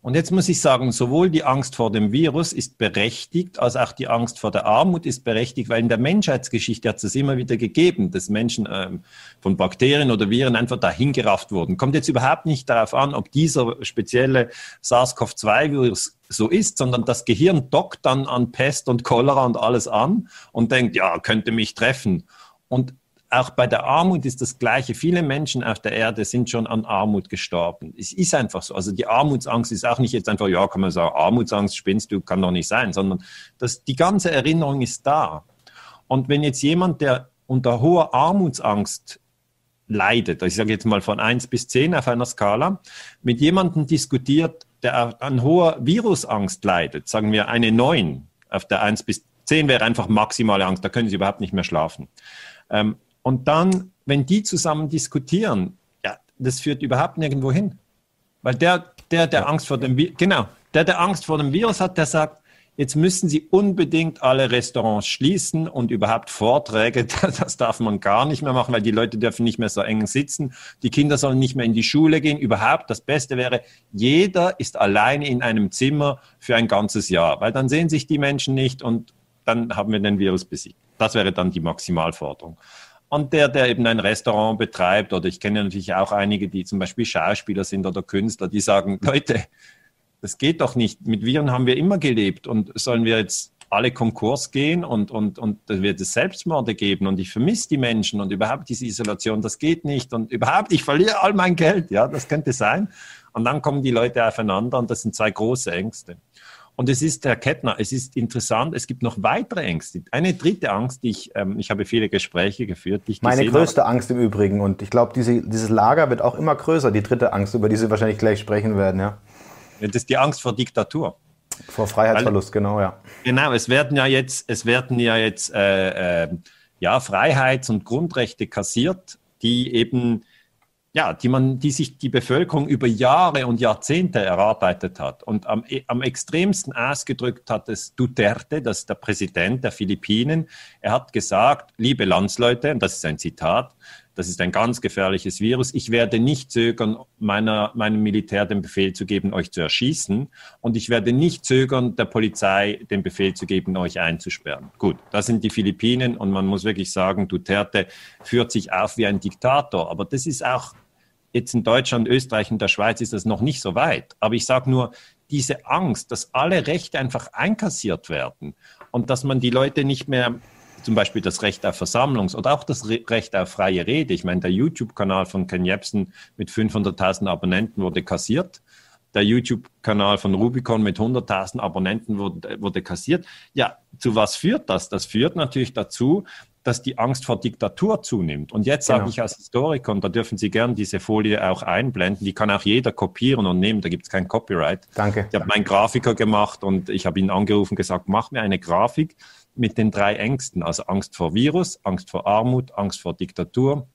Und jetzt muss ich sagen, sowohl die Angst vor dem Virus ist berechtigt, als auch die Angst vor der Armut ist berechtigt, weil in der Menschheitsgeschichte hat es immer wieder gegeben, dass Menschen ähm, von Bakterien oder Viren einfach dahingerafft wurden. Kommt jetzt überhaupt nicht darauf an, ob dieser spezielle SARS-CoV-2-Virus so ist, sondern das Gehirn dockt dann an Pest und Cholera und alles an und denkt, ja, könnte mich treffen. Und auch bei der Armut ist das Gleiche. Viele Menschen auf der Erde sind schon an Armut gestorben. Es ist einfach so. Also die Armutsangst ist auch nicht jetzt einfach, ja, kann man sagen, Armutsangst spinnst du, kann doch nicht sein, sondern das, die ganze Erinnerung ist da. Und wenn jetzt jemand, der unter hoher Armutsangst leidet, ich sage jetzt mal von 1 bis 10 auf einer Skala, mit jemandem diskutiert, der an hoher Virusangst leidet, sagen wir eine 9 auf der 1 bis 10 wäre einfach maximale Angst, da können sie überhaupt nicht mehr schlafen. Ähm, und dann, wenn die zusammen diskutieren, ja, das führt überhaupt nirgendwo hin. Weil der, der, der ja. Angst vor dem, genau, der, der Angst vor dem Virus hat, der sagt, jetzt müssen sie unbedingt alle Restaurants schließen und überhaupt Vorträge, [laughs] das darf man gar nicht mehr machen, weil die Leute dürfen nicht mehr so eng sitzen. Die Kinder sollen nicht mehr in die Schule gehen. Überhaupt das Beste wäre, jeder ist alleine in einem Zimmer für ein ganzes Jahr, weil dann sehen sich die Menschen nicht und dann haben wir den Virus besiegt. Das wäre dann die Maximalforderung. Und der, der eben ein Restaurant betreibt, oder ich kenne natürlich auch einige, die zum Beispiel Schauspieler sind oder Künstler, die sagen, [laughs] Leute, das geht doch nicht. Mit Viren haben wir immer gelebt und sollen wir jetzt alle Konkurs gehen und, und, und da wird es Selbstmorde geben und ich vermisse die Menschen und überhaupt diese Isolation, das geht nicht und überhaupt, ich verliere all mein Geld, ja, das könnte sein. Und dann kommen die Leute aufeinander und das sind zwei große Ängste. Und es ist, Herr Kettner, es ist interessant, es gibt noch weitere Ängste. Eine dritte Angst, die ich, ähm, ich habe viele Gespräche geführt, die ich Meine größte habe. Angst im Übrigen. Und ich glaube, diese, dieses Lager wird auch immer größer, die dritte Angst, über die Sie wahrscheinlich gleich sprechen werden, ja. Das ist die Angst vor Diktatur. Vor Freiheitsverlust, Weil, genau, ja. Genau, es werden ja jetzt, es werden ja jetzt äh, äh, ja, Freiheits- und Grundrechte kassiert, die eben ja, die man, die sich die Bevölkerung über Jahre und Jahrzehnte erarbeitet hat. Und am, am extremsten ausgedrückt hat es Duterte, das ist der Präsident der Philippinen. Er hat gesagt, liebe Landsleute, und das ist ein Zitat, das ist ein ganz gefährliches Virus. Ich werde nicht zögern, meiner, meinem Militär den Befehl zu geben, euch zu erschießen. Und ich werde nicht zögern, der Polizei den Befehl zu geben, euch einzusperren. Gut, das sind die Philippinen und man muss wirklich sagen, Duterte führt sich auf wie ein Diktator. Aber das ist auch jetzt in Deutschland, Österreich und der Schweiz ist das noch nicht so weit. Aber ich sage nur, diese Angst, dass alle Rechte einfach einkassiert werden und dass man die Leute nicht mehr zum Beispiel das Recht auf Versammlungs- oder auch das Recht auf freie Rede. Ich meine, der YouTube-Kanal von Ken Jebsen mit 500.000 Abonnenten wurde kassiert. Der YouTube-Kanal von Rubicon mit 100.000 Abonnenten wurde, wurde kassiert. Ja, zu was führt das? Das führt natürlich dazu, dass die Angst vor Diktatur zunimmt. Und jetzt sage genau. ich als Historiker, und da dürfen Sie gern diese Folie auch einblenden, die kann auch jeder kopieren und nehmen, da gibt es kein Copyright. Danke. Ich habe meinen Grafiker gemacht und ich habe ihn angerufen und gesagt, mach mir eine Grafik mit den drei Ängsten, also Angst vor Virus, Angst vor Armut, Angst vor Diktatur.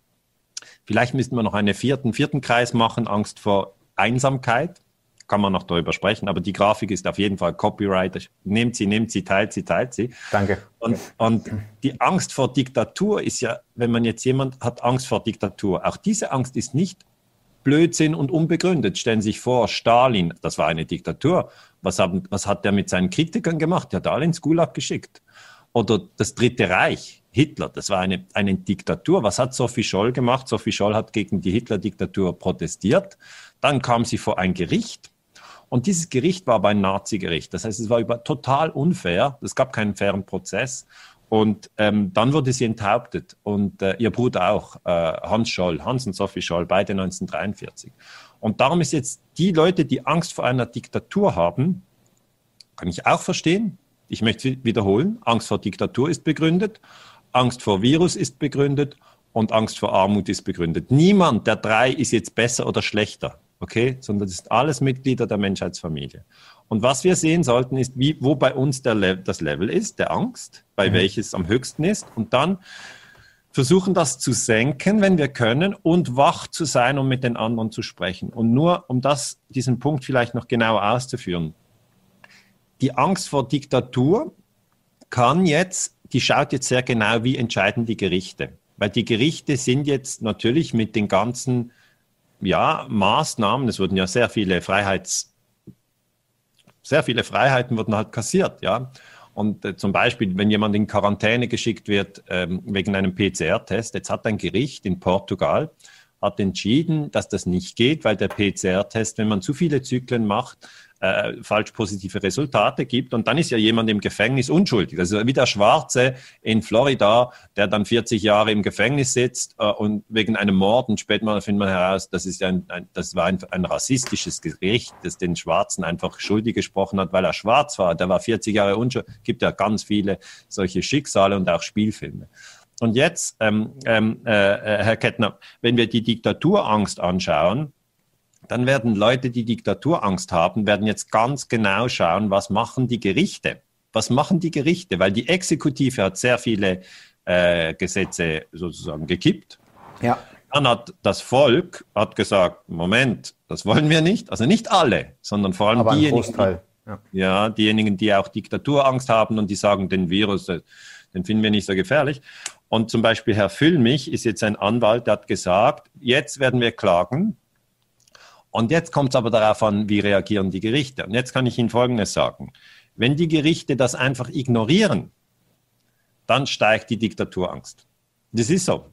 Vielleicht müssten wir noch einen vierten, vierten Kreis machen, Angst vor Einsamkeit kann man noch darüber sprechen, aber die Grafik ist auf jeden Fall Copyright. Nehmt sie, nehmt sie, teilt sie, teilt sie. Danke. Und, und die Angst vor Diktatur ist ja, wenn man jetzt jemand hat Angst vor Diktatur, auch diese Angst ist nicht Blödsinn und unbegründet. Stellen Sie sich vor, Stalin, das war eine Diktatur. Was, haben, was hat der mit seinen Kritikern gemacht? Der hat alle ins Gulag geschickt. Oder das Dritte Reich, Hitler, das war eine, eine Diktatur. Was hat Sophie Scholl gemacht? Sophie Scholl hat gegen die Hitler-Diktatur protestiert. Dann kam sie vor ein Gericht und dieses Gericht war aber ein Nazi-Gericht. Das heißt, es war über, total unfair. Es gab keinen fairen Prozess. Und ähm, dann wurde sie enthauptet und äh, ihr Bruder auch, äh, Hans Scholl, Hans und Sophie Scholl, beide 1943. Und darum ist jetzt die Leute, die Angst vor einer Diktatur haben, kann ich auch verstehen, Ich möchte wiederholen, Angst vor Diktatur ist begründet, Angst vor Virus ist begründet und Angst vor Armut ist begründet. Niemand der drei ist jetzt besser oder schlechter, okay, sondern das sind alles Mitglieder der Menschheitsfamilie. Und was wir sehen sollten, ist, wie, wo bei uns Le das Level ist, der Angst, bei mhm. welches am höchsten ist. Und dann versuchen das zu senken, wenn wir können, und wach zu sein, um mit den anderen zu sprechen. Und nur um das, diesen Punkt vielleicht noch genauer auszuführen. Die Angst vor Diktatur kann jetzt, die schaut jetzt sehr genau, wie entscheiden die Gerichte. Weil die Gerichte sind jetzt natürlich mit den ganzen ja, Maßnahmen, es wurden ja sehr viele Freiheits, sehr viele Freiheiten wurden halt kassiert, ja. Und äh, zum Beispiel, wenn jemand in Quarantäne geschickt wird ähm, wegen einem PCR-Test, jetzt hat ein Gericht in Portugal hat entschieden, dass das nicht geht, weil der PCR-Test, wenn man zu viele Zyklen macht, äh, falsch positive Resultate gibt. Und dann ist ja jemand im Gefängnis unschuldig. Also wie der Schwarze in Florida, der dann 40 Jahre im Gefängnis sitzt äh, und wegen einem Mord und später findet man heraus, das, ist ein, ein das war ein, ein, rassistisches Gericht, das den Schwarzen einfach schuldig gesprochen hat, weil er schwarz war. Der war 40 Jahre unschuldig. gibt ja ganz viele solche Schicksale und auch Spielfilme. Und jetzt, ähm, ähm, äh, äh Herr Kettner, wenn wir die Diktaturangst anschauen, dann werden Leute, die Diktaturangst haben, werden jetzt ganz genau schauen, was machen die Gerichte? Was machen die Gerichte? Weil die Exekutive hat sehr viele äh, Gesetze sozusagen gekippt. Ja. Dann hat das Volk hat gesagt, Moment, das wollen wir nicht. Also nicht alle, sondern vor allem Aber diejenigen, die, ja. ja. diejenigen, die auch Diktaturangst haben und die sagen, den Virus, äh, den finden wir nicht so gefährlich. Und zum Beispiel Herr Füllmich ist jetzt ein Anwalt, der hat gesagt, jetzt werden wir klagen und jetzt kommt es aber darauf an, wie reagieren die Gerichte. Und jetzt kann ich Ihnen Folgendes sagen. Wenn die Gerichte das einfach ignorieren, dann steigt die Diktaturangst. Das ist so.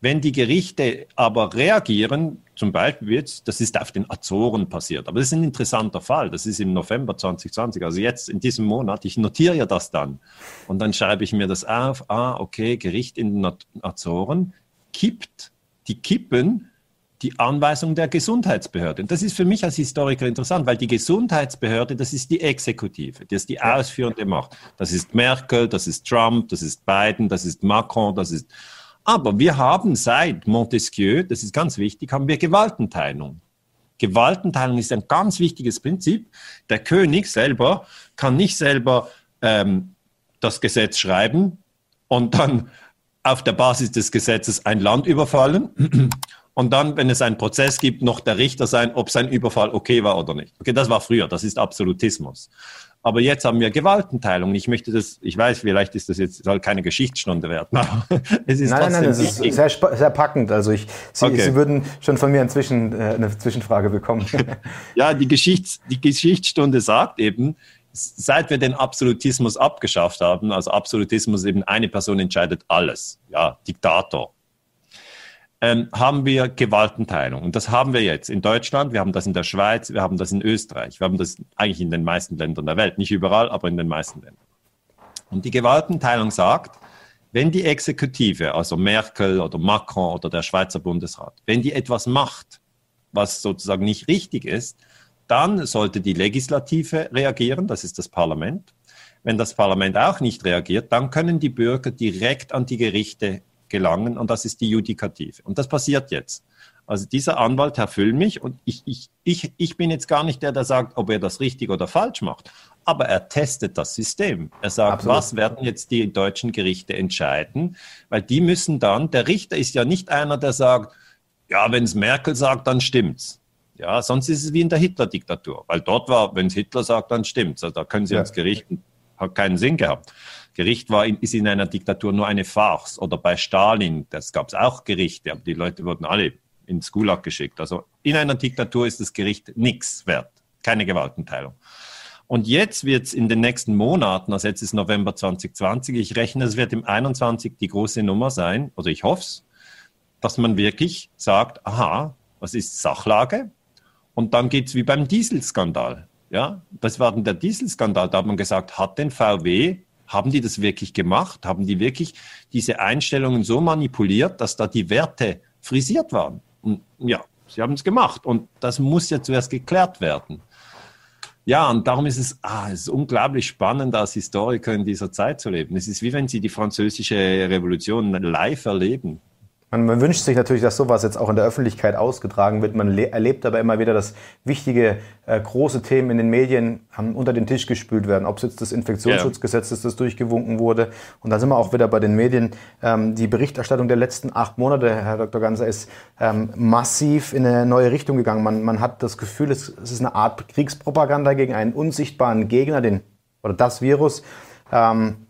Wenn die Gerichte aber reagieren, zum Beispiel jetzt, das ist auf den Azoren passiert, aber das ist ein interessanter Fall, das ist im November 2020, also jetzt in diesem Monat, ich notiere ja das dann und dann schreibe ich mir das auf, ah, okay, Gericht in den Azoren kippt, die kippen die Anweisung der Gesundheitsbehörde. Und das ist für mich als Historiker interessant, weil die Gesundheitsbehörde, das ist die Exekutive, das ist die ausführende Macht. Das ist Merkel, das ist Trump, das ist Biden, das ist Macron, das ist. Aber wir haben seit Montesquieu, das ist ganz wichtig, haben wir Gewaltenteilung. Gewaltenteilung ist ein ganz wichtiges Prinzip. Der König selber kann nicht selber ähm, das Gesetz schreiben und dann auf der Basis des Gesetzes ein Land überfallen und dann, wenn es einen Prozess gibt, noch der Richter sein, ob sein Überfall okay war oder nicht. Okay, das war früher, das ist Absolutismus. Aber jetzt haben wir Gewaltenteilung. Ich möchte das, ich weiß, vielleicht ist das jetzt, soll keine Geschichtsstunde werden. [laughs] es ist nein, nein, nein, das ist sehr, sehr packend. Also ich, Sie, okay. Sie würden schon von mir inzwischen äh, eine Zwischenfrage bekommen. [laughs] ja, die, Geschichts-, die Geschichtsstunde sagt eben, seit wir den Absolutismus abgeschafft haben, also Absolutismus eben eine Person entscheidet alles, ja, Diktator ähm, haben wir Gewaltenteilung. Und das haben wir jetzt in Deutschland, wir haben das in der Schweiz, wir haben das in Österreich, wir haben das eigentlich in den meisten Ländern der Welt. Nicht überall, aber in den meisten Ländern. Und die Gewaltenteilung sagt, wenn die Exekutive, also Merkel oder Macron oder der Schweizer Bundesrat, wenn die etwas macht, was sozusagen nicht richtig ist, dann sollte die Legislative reagieren, das ist das Parlament. Wenn das Parlament auch nicht reagiert, dann können die Bürger direkt an die Gerichte gelangen und das ist die Judikative. Und das passiert jetzt. Also dieser Anwalt, Herr Füllmich, und ich, ich, ich, ich bin jetzt gar nicht der, der sagt, ob er das richtig oder falsch macht, aber er testet das System. Er sagt, Absolut. was werden jetzt die deutschen Gerichte entscheiden, weil die müssen dann, der Richter ist ja nicht einer, der sagt, ja, wenn es Merkel sagt, dann stimmt's. Ja, sonst ist es wie in der Hitler-Diktatur, weil dort war, wenn es Hitler sagt, dann stimmt's. Also da können Sie ja. ins Gericht, hat keinen Sinn gehabt. Gericht war ist in einer Diktatur nur eine Farce. Oder bei Stalin, das gab es auch Gerichte, aber die Leute wurden alle ins Gulag geschickt. Also in einer Diktatur ist das Gericht nichts wert, keine Gewaltenteilung. Und jetzt wird es in den nächsten Monaten, also jetzt ist November 2020, ich rechne, es wird im 21 die große Nummer sein, oder ich hoffe es, dass man wirklich sagt, aha, was ist Sachlage? Und dann geht es wie beim Dieselskandal. Ja, das war der Dieselskandal. Da hat man gesagt, hat den VW haben die das wirklich gemacht? Haben die wirklich diese Einstellungen so manipuliert, dass da die Werte frisiert waren? Und ja, sie haben es gemacht. Und das muss ja zuerst geklärt werden. Ja, und darum ist es, ah, es ist unglaublich spannend, als Historiker in dieser Zeit zu leben. Es ist wie wenn Sie die französische Revolution live erleben. Man, man, wünscht sich natürlich, dass sowas jetzt auch in der Öffentlichkeit ausgetragen wird. Man erlebt aber immer wieder, dass wichtige, äh, große Themen in den Medien ähm, unter den Tisch gespült werden. Ob es jetzt das Infektionsschutzgesetz ist, das durchgewunken wurde. Und da sind wir auch wieder bei den Medien. Ähm, die Berichterstattung der letzten acht Monate, Herr Dr. Ganser, ist ähm, massiv in eine neue Richtung gegangen. Man, man hat das Gefühl, es, es, ist eine Art Kriegspropaganda gegen einen unsichtbaren Gegner, den, oder das Virus. Ähm,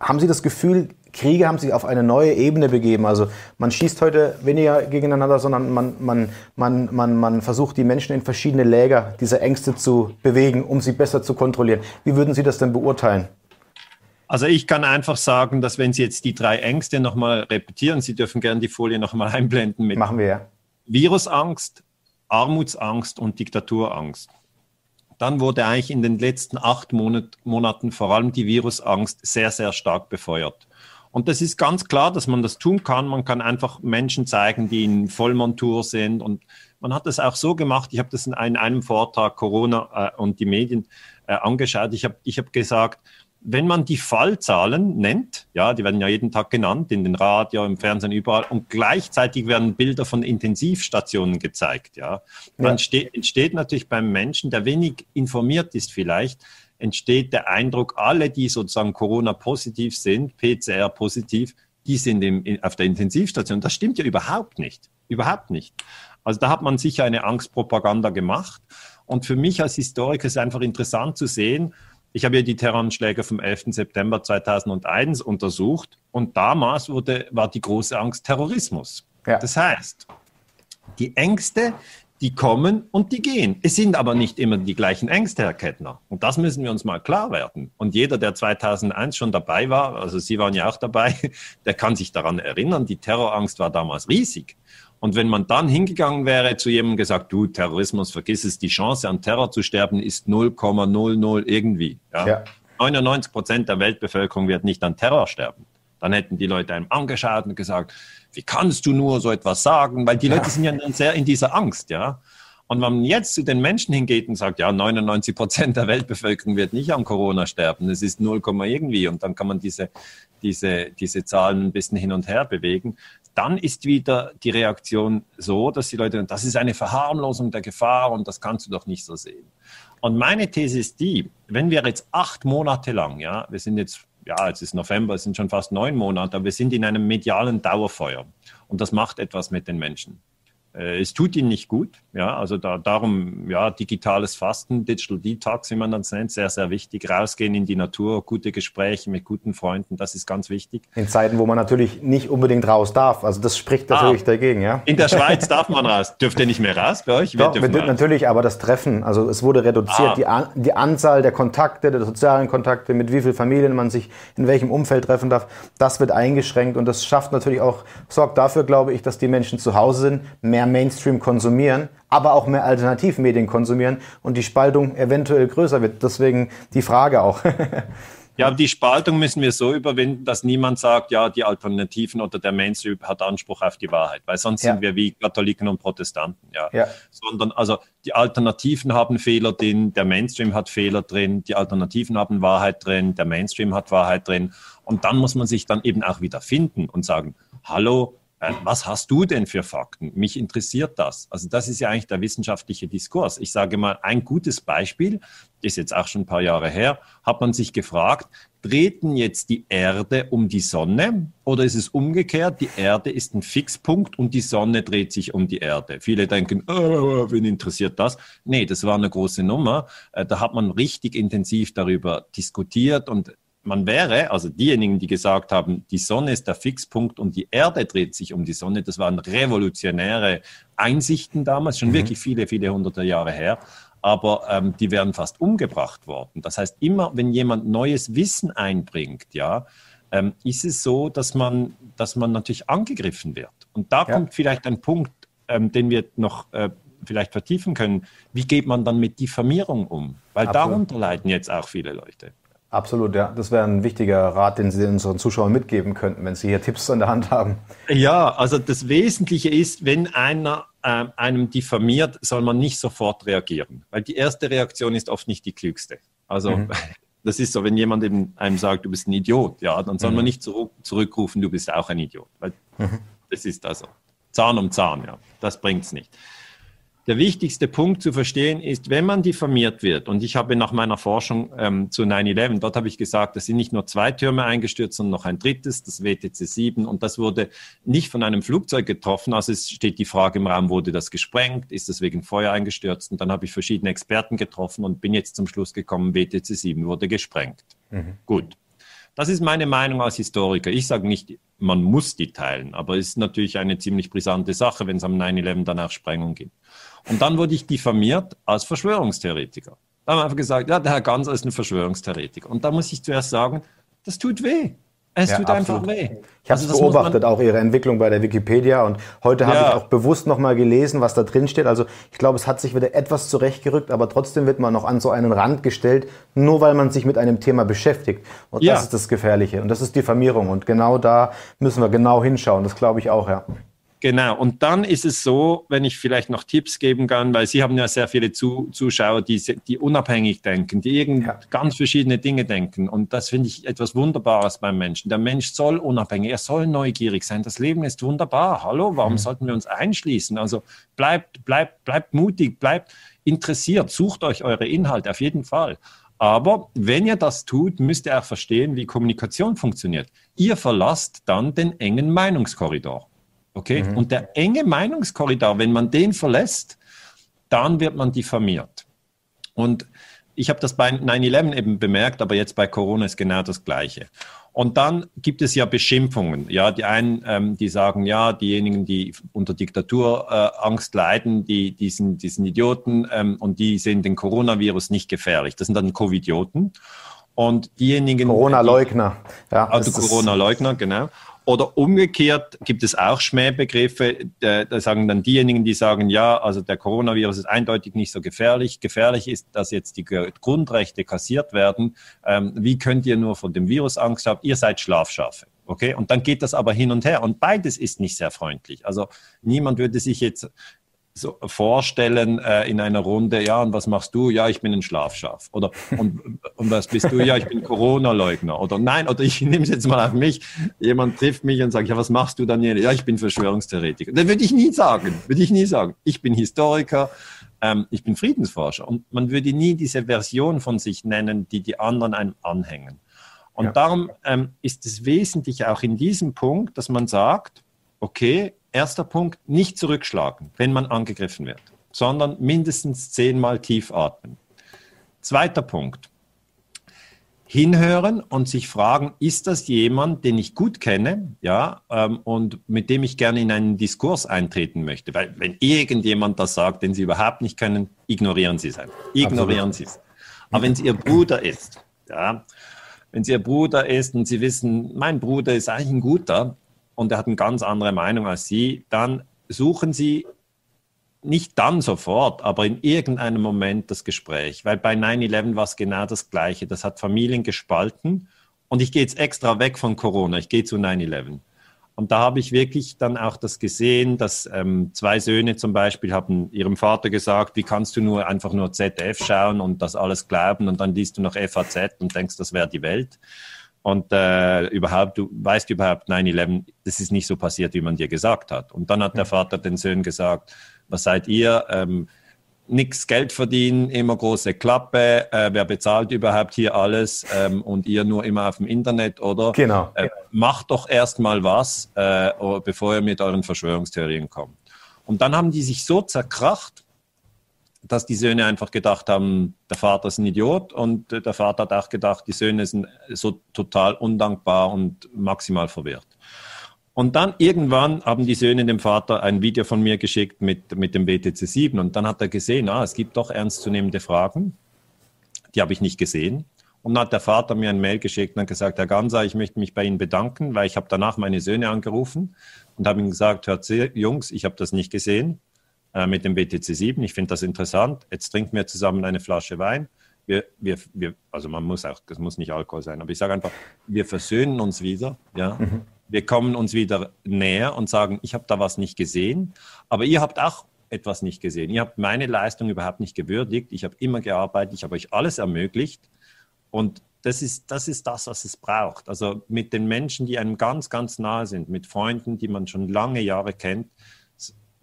haben Sie das Gefühl, Kriege haben sich auf eine neue Ebene begeben. Also man schießt heute weniger gegeneinander, sondern man, man, man, man, man versucht die Menschen in verschiedene Läger dieser Ängste zu bewegen, um sie besser zu kontrollieren. Wie würden Sie das denn beurteilen? Also ich kann einfach sagen, dass wenn Sie jetzt die drei Ängste nochmal repetieren, Sie dürfen gerne die Folie nochmal [laughs] einblenden mit Machen wir ja. Virusangst, Armutsangst und Diktaturangst. Dann wurde eigentlich in den letzten acht Monat, Monaten vor allem die Virusangst sehr, sehr stark befeuert. Und das ist ganz klar, dass man das tun kann. Man kann einfach Menschen zeigen, die in Vollmontur sind. Und man hat das auch so gemacht. Ich habe das in einem Vortrag Corona äh, und die Medien äh, angeschaut. Ich habe ich hab gesagt, wenn man die Fallzahlen nennt, ja, die werden ja jeden Tag genannt, in den Radio, im Fernsehen, überall, und gleichzeitig werden Bilder von Intensivstationen gezeigt, ja, dann ja. Entsteht, entsteht natürlich beim Menschen, der wenig informiert ist vielleicht, entsteht der Eindruck, alle, die sozusagen Corona-positiv sind, PCR-positiv, die sind im, auf der Intensivstation. Das stimmt ja überhaupt nicht. Überhaupt nicht. Also da hat man sicher eine Angstpropaganda gemacht. Und für mich als Historiker ist es einfach interessant zu sehen, ich habe ja die Terroranschläge vom 11. September 2001 untersucht und damals wurde, war die große Angst Terrorismus. Ja. Das heißt, die Ängste, die kommen und die gehen. Es sind aber nicht immer die gleichen Ängste, Herr Kettner. Und das müssen wir uns mal klar werden. Und jeder, der 2001 schon dabei war, also Sie waren ja auch dabei, [laughs] der kann sich daran erinnern, die Terrorangst war damals riesig. Und wenn man dann hingegangen wäre zu jemandem gesagt, du Terrorismus, vergiss es, die Chance an Terror zu sterben ist 0,00 irgendwie. Ja? ja. 99 Prozent der Weltbevölkerung wird nicht an Terror sterben. Dann hätten die Leute einem angeschaut und gesagt, wie kannst du nur so etwas sagen? Weil die Leute sind ja dann sehr in dieser Angst, ja. Und wenn man jetzt zu den Menschen hingeht und sagt, ja, 99 Prozent der Weltbevölkerung wird nicht an Corona sterben, es ist 0, irgendwie und dann kann man diese, diese, diese Zahlen ein bisschen hin und her bewegen, dann ist wieder die Reaktion so, dass die Leute, das ist eine Verharmlosung der Gefahr und das kannst du doch nicht so sehen. Und meine These ist die, wenn wir jetzt acht Monate lang, ja, wir sind jetzt ja, es ist November, es sind schon fast neun Monate, aber wir sind in einem medialen Dauerfeuer. Und das macht etwas mit den Menschen. Äh, es tut ihnen nicht gut. Ja, also da, darum, ja, digitales Fasten, Digital Detox, wie man das nennt, sehr, sehr wichtig. Rausgehen in die Natur, gute Gespräche mit guten Freunden, das ist ganz wichtig. In Zeiten, wo man natürlich nicht unbedingt raus darf. Also das spricht ah, natürlich ah, dagegen, ja. In der Schweiz darf man raus. Dürft ihr nicht mehr raus bei euch? Doch, wir wir natürlich, aber das Treffen, also es wurde reduziert. Ah. Die, An die Anzahl der Kontakte, der sozialen Kontakte, mit wie vielen Familien man sich in welchem Umfeld treffen darf, das wird eingeschränkt und das schafft natürlich auch, sorgt dafür, glaube ich, dass die Menschen zu Hause sind, mehr Mainstream konsumieren, aber auch mehr Alternativmedien konsumieren und die Spaltung eventuell größer wird. Deswegen die Frage auch. [laughs] Ja, die Spaltung müssen wir so überwinden, dass niemand sagt, ja, die Alternativen oder der Mainstream hat Anspruch auf die Wahrheit, weil sonst ja. sind wir wie Katholiken und Protestanten, ja. ja. Sondern also die Alternativen haben Fehler drin, der Mainstream hat Fehler drin, die Alternativen haben Wahrheit drin, der Mainstream hat Wahrheit drin. Und dann muss man sich dann eben auch wieder finden und sagen, hallo, was hast du denn für Fakten? Mich interessiert das. Also das ist ja eigentlich der wissenschaftliche Diskurs. Ich sage mal, ein gutes Beispiel, ist jetzt auch schon ein paar Jahre her, hat man sich gefragt, treten jetzt die Erde um die Sonne oder ist es umgekehrt, die Erde ist ein Fixpunkt und die Sonne dreht sich um die Erde? Viele denken, oh, wen interessiert das? Nee, das war eine große Nummer. Äh, da hat man richtig intensiv darüber diskutiert und man wäre, also diejenigen, die gesagt haben, die Sonne ist der Fixpunkt und die Erde dreht sich um die Sonne, das waren revolutionäre Einsichten damals, schon mhm. wirklich viele, viele hunderte Jahre her. Aber ähm, die wären fast umgebracht worden. Das heißt, immer wenn jemand neues Wissen einbringt, ja, ähm, ist es so, dass man, dass man natürlich angegriffen wird. Und da ja. kommt vielleicht ein Punkt, ähm, den wir noch äh, vielleicht vertiefen können. Wie geht man dann mit Diffamierung um? Weil Absolut. darunter leiden jetzt auch viele Leute. Absolut, ja. Das wäre ein wichtiger Rat, den Sie unseren Zuschauern mitgeben könnten, wenn Sie hier Tipps an der Hand haben. Ja, also das Wesentliche ist, wenn einer äh, einem diffamiert, soll man nicht sofort reagieren, weil die erste Reaktion ist oft nicht die klügste. Also mhm. [laughs] das ist so, wenn jemand einem sagt, du bist ein Idiot, ja, dann soll mhm. man nicht zurück, zurückrufen, du bist auch ein Idiot. Weil mhm. Das ist also Zahn um Zahn, ja. Das bringt's nicht der wichtigste Punkt zu verstehen ist, wenn man diffamiert wird, und ich habe nach meiner Forschung ähm, zu 9-11, dort habe ich gesagt, es sind nicht nur zwei Türme eingestürzt, sondern noch ein drittes, das WTC 7, und das wurde nicht von einem Flugzeug getroffen, also es steht die Frage im Raum, wurde das gesprengt, ist das wegen Feuer eingestürzt, und dann habe ich verschiedene Experten getroffen und bin jetzt zum Schluss gekommen, WTC 7 wurde gesprengt. Mhm. Gut. Das ist meine Meinung als Historiker. Ich sage nicht, man muss die teilen, aber es ist natürlich eine ziemlich brisante Sache, wenn es am 9-11 dann auch Sprengung gibt. Und dann wurde ich diffamiert als Verschwörungstheoretiker. Da haben wir einfach gesagt, ja, der Herr Ganser ist ein Verschwörungstheoretiker. Und da muss ich zuerst sagen, das tut weh. Es ja, tut absolut. einfach weh. Ich habe also, beobachtet, auch Ihre Entwicklung bei der Wikipedia. Und heute habe ja. ich auch bewusst nochmal gelesen, was da drin steht. Also ich glaube, es hat sich wieder etwas zurechtgerückt, aber trotzdem wird man noch an so einen Rand gestellt, nur weil man sich mit einem Thema beschäftigt. Und ja. das ist das Gefährliche. Und das ist Diffamierung. Und genau da müssen wir genau hinschauen. Das glaube ich auch, ja. Genau, und dann ist es so, wenn ich vielleicht noch Tipps geben kann, weil Sie haben ja sehr viele Zu Zuschauer, die, die unabhängig denken, die irgend ja. ganz verschiedene Dinge denken. Und das finde ich etwas Wunderbares beim Menschen. Der Mensch soll unabhängig, er soll neugierig sein. Das Leben ist wunderbar. Hallo, warum mhm. sollten wir uns einschließen? Also bleibt, bleibt, bleibt mutig, bleibt interessiert, sucht euch eure Inhalte auf jeden Fall. Aber wenn ihr das tut, müsst ihr auch verstehen, wie Kommunikation funktioniert. Ihr verlasst dann den engen Meinungskorridor. Okay? Mhm. Und der enge Meinungskorridor, wenn man den verlässt, dann wird man diffamiert. Und ich habe das bei 9-11 eben bemerkt, aber jetzt bei Corona ist genau das Gleiche. Und dann gibt es ja Beschimpfungen. Ja, die einen, ähm, die sagen, ja, diejenigen, die unter Diktaturangst äh, leiden, die, die, sind, die sind Idioten ähm, und die sehen den Coronavirus nicht gefährlich. Das sind dann Covidioten. Und diejenigen. Corona-Leugner. Ja, also Corona-Leugner, genau. Oder umgekehrt gibt es auch Schmähbegriffe, da sagen dann diejenigen, die sagen, ja, also der Coronavirus ist eindeutig nicht so gefährlich. Gefährlich ist, dass jetzt die Grundrechte kassiert werden. Ähm, wie könnt ihr nur von dem Virus Angst haben? Ihr seid Schlafschafe. Okay, und dann geht das aber hin und her und beides ist nicht sehr freundlich. Also niemand würde sich jetzt so vorstellen äh, in einer Runde, ja, und was machst du? Ja, ich bin ein Schlafschaf. Oder und, und was bist du? Ja, ich bin Corona-Leugner. Oder nein, oder ich [laughs] nehme es jetzt mal auf mich. Jemand trifft mich und sagt, ja, was machst du, Daniel? Ja, ich bin Verschwörungstheoretiker. Das würde ich nie sagen. Würde ich nie sagen. Ich bin Historiker, ähm, ich bin Friedensforscher. Und man würde nie diese Version von sich nennen, die die anderen einem anhängen. Und ja. darum ähm, ist es wesentlich auch in diesem Punkt, dass man sagt, okay, Erster Punkt, nicht zurückschlagen, wenn man angegriffen wird, sondern mindestens zehnmal tief atmen. Zweiter Punkt, hinhören und sich fragen, ist das jemand, den ich gut kenne, ja, ähm, und mit dem ich gerne in einen Diskurs eintreten möchte? Weil wenn irgendjemand das sagt, den Sie überhaupt nicht kennen, ignorieren Sie es einfach. Ignorieren Absolut. Sie es. Aber wenn es Ihr Bruder ist, ja, wenn es Ihr Bruder ist und Sie wissen, mein Bruder ist eigentlich ein guter, und er hat eine ganz andere Meinung als Sie, dann suchen Sie nicht dann sofort, aber in irgendeinem Moment das Gespräch. Weil bei 9-11 war es genau das Gleiche. Das hat Familien gespalten. Und ich gehe jetzt extra weg von Corona. Ich gehe zu 9-11. Und da habe ich wirklich dann auch das gesehen, dass ähm, zwei Söhne zum Beispiel haben ihrem Vater gesagt, wie kannst du nur einfach nur ZDF schauen und das alles glauben und dann liest du noch FAZ und denkst, das wäre die Welt. Und äh, überhaupt, du weißt überhaupt, 9-11, das ist nicht so passiert, wie man dir gesagt hat. Und dann hat der Vater den Söhnen gesagt, was seid ihr? Ähm, nix Geld verdienen, immer große Klappe, äh, wer bezahlt überhaupt hier alles ähm, und ihr nur immer auf dem Internet, oder? Genau. Äh, macht doch erstmal was, äh, bevor ihr mit euren Verschwörungstheorien kommt. Und dann haben die sich so zerkracht, dass die Söhne einfach gedacht haben, der Vater ist ein Idiot und der Vater hat auch gedacht, die Söhne sind so total undankbar und maximal verwirrt. Und dann irgendwann haben die Söhne dem Vater ein Video von mir geschickt mit, mit dem BTC 7 und dann hat er gesehen, ah, es gibt doch ernstzunehmende Fragen. Die habe ich nicht gesehen. Und dann hat der Vater mir ein Mail geschickt und gesagt, Herr Ganser, ich möchte mich bei Ihnen bedanken, weil ich habe danach meine Söhne angerufen und habe ihnen gesagt, hört Jungs, ich habe das nicht gesehen äh, mit dem BTC 7. Ich finde das interessant. Jetzt trinken wir zusammen eine Flasche Wein. Wir, wir, wir, also man muss auch, das muss nicht Alkohol sein, aber ich sage einfach, wir versöhnen uns wieder, ja. Mhm. Wir kommen uns wieder näher und sagen, ich habe da was nicht gesehen, aber ihr habt auch etwas nicht gesehen. Ihr habt meine Leistung überhaupt nicht gewürdigt. Ich habe immer gearbeitet, ich habe euch alles ermöglicht. Und das ist, das ist das, was es braucht. Also mit den Menschen, die einem ganz, ganz nahe sind, mit Freunden, die man schon lange Jahre kennt,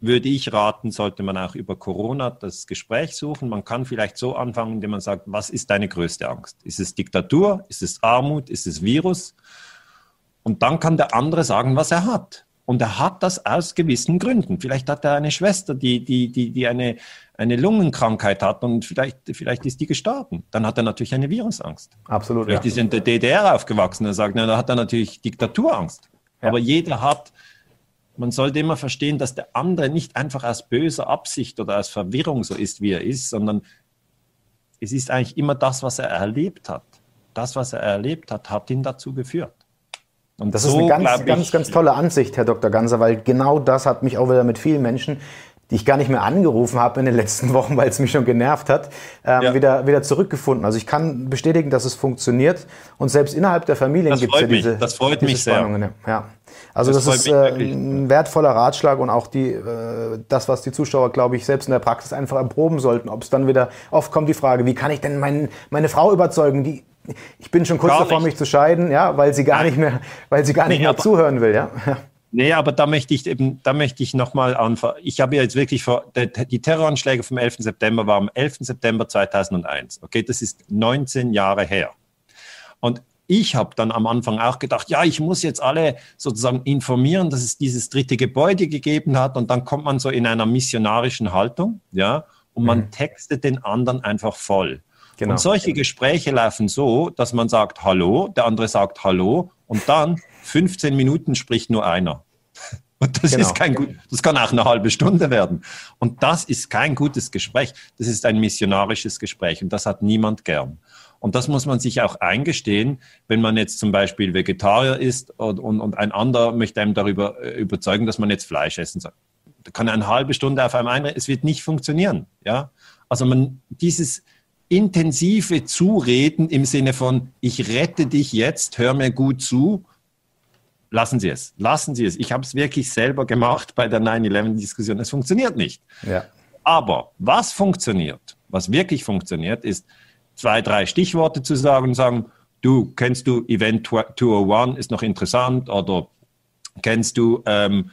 würde ich raten, sollte man auch über Corona das Gespräch suchen. Man kann vielleicht so anfangen, indem man sagt, was ist deine größte Angst? Ist es Diktatur? Ist es Armut? Ist es Virus? Und dann kann der andere sagen, was er hat. Und er hat das aus gewissen Gründen. Vielleicht hat er eine Schwester, die, die, die, die eine, eine Lungenkrankheit hat und vielleicht, vielleicht ist die gestorben. Dann hat er natürlich eine Virusangst. Absolut. Vielleicht ja. ist er in der DDR aufgewachsen und sagt, na, da hat er natürlich Diktaturangst. Ja. Aber jeder hat, man sollte immer verstehen, dass der andere nicht einfach aus böser Absicht oder aus Verwirrung so ist, wie er ist, sondern es ist eigentlich immer das, was er erlebt hat. Das, was er erlebt hat, hat ihn dazu geführt. Und das so, ist eine ganz, ich, ganz, ganz tolle Ansicht, Herr Dr. Ganser, weil genau das hat mich auch wieder mit vielen Menschen, die ich gar nicht mehr angerufen habe in den letzten [laughs] Wochen, weil es mich schon genervt hat, ähm, ja. wieder, wieder zurückgefunden. Also ich kann bestätigen, dass es funktioniert. Und selbst innerhalb der Familien gibt es ja diese, das freut diese mich Spannungen. Sehr. Ja. Also das, das ist äh, ein wertvoller Ratschlag und auch die, äh, das, was die Zuschauer, glaube ich, selbst in der Praxis einfach erproben sollten. Ob es dann wieder, oft kommt die Frage, wie kann ich denn mein, meine Frau überzeugen, die ich bin schon kurz gar davor, nicht. mich zu scheiden, ja, weil sie gar nicht mehr, weil sie gar nicht nee, mehr zuhören will, ja. Nee, aber da möchte ich eben, da möchte ich nochmal anfangen. Ich habe jetzt wirklich vor, die Terroranschläge vom 11. September waren am 11. September 2001. Okay, das ist 19 Jahre her. Und ich habe dann am Anfang auch gedacht, ja, ich muss jetzt alle sozusagen informieren, dass es dieses dritte Gebäude gegeben hat. Und dann kommt man so in einer missionarischen Haltung, ja, und man mhm. textet den anderen einfach voll. Genau. Und solche Gespräche laufen so, dass man sagt Hallo, der andere sagt Hallo und dann 15 Minuten spricht nur einer. [laughs] Und das genau. ist kein gut, das kann auch eine halbe Stunde werden. Und das ist kein gutes Gespräch. Das ist ein missionarisches Gespräch und das hat niemand gern. Und das muss man sich auch eingestehen, wenn man jetzt zum Beispiel Vegetarier ist und, und, und ein anderer möchte einem darüber äh, überzeugen, dass man jetzt Fleisch essen soll. Da kann eine halbe Stunde auf einem einreden, es wird nicht funktionieren. Ja? Also man, dieses, intensive Zureden im Sinne von, ich rette dich jetzt, hör mir gut zu, lassen Sie es, lassen Sie es. Ich habe es wirklich selber gemacht bei der 9-11-Diskussion. Es funktioniert nicht. Ja. Aber was funktioniert, was wirklich funktioniert, ist zwei, drei Stichworte zu sagen und sagen, du, kennst du Event 201, ist noch interessant oder kennst du, ähm,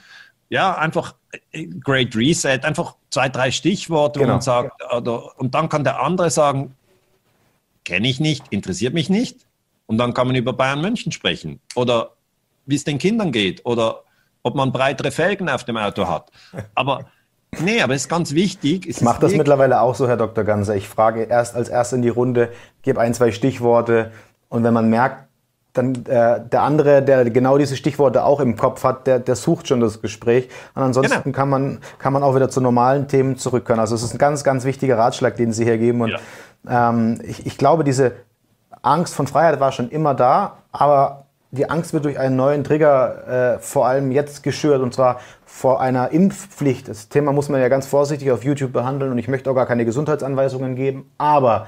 ja, einfach äh, Great Reset, einfach zwei, drei Stichworte genau. und sagt, oder, und dann kann der andere sagen, kenne ich nicht, interessiert mich nicht. Und dann kann man über Bayern München sprechen. Oder wie es den Kindern geht. Oder ob man breitere Felgen auf dem Auto hat. [laughs] Aber nee, aber es ist ganz wichtig. ich mache das mittlerweile auch so, Herr Dr. Ganser. Ich frage erst als erst in die Runde, gebe ein, zwei Stichworte. Und wenn man merkt, dann äh, der andere, der genau diese Stichworte auch im Kopf hat, der, der sucht schon das Gespräch. Und ansonsten genau. kann, man, kann man auch wieder zu normalen Themen zurückkehren. Also es ist ein ganz, ganz wichtiger Ratschlag, den Sie hier geben. Und ja. ähm, ich, ich glaube, diese Angst von Freiheit war schon immer da, aber die Angst wird durch einen neuen Trigger äh, vor allem jetzt geschürt und zwar vor einer Impfpflicht. Das Thema muss man ja ganz vorsichtig auf YouTube behandeln und ich möchte auch gar keine Gesundheitsanweisungen geben. Aber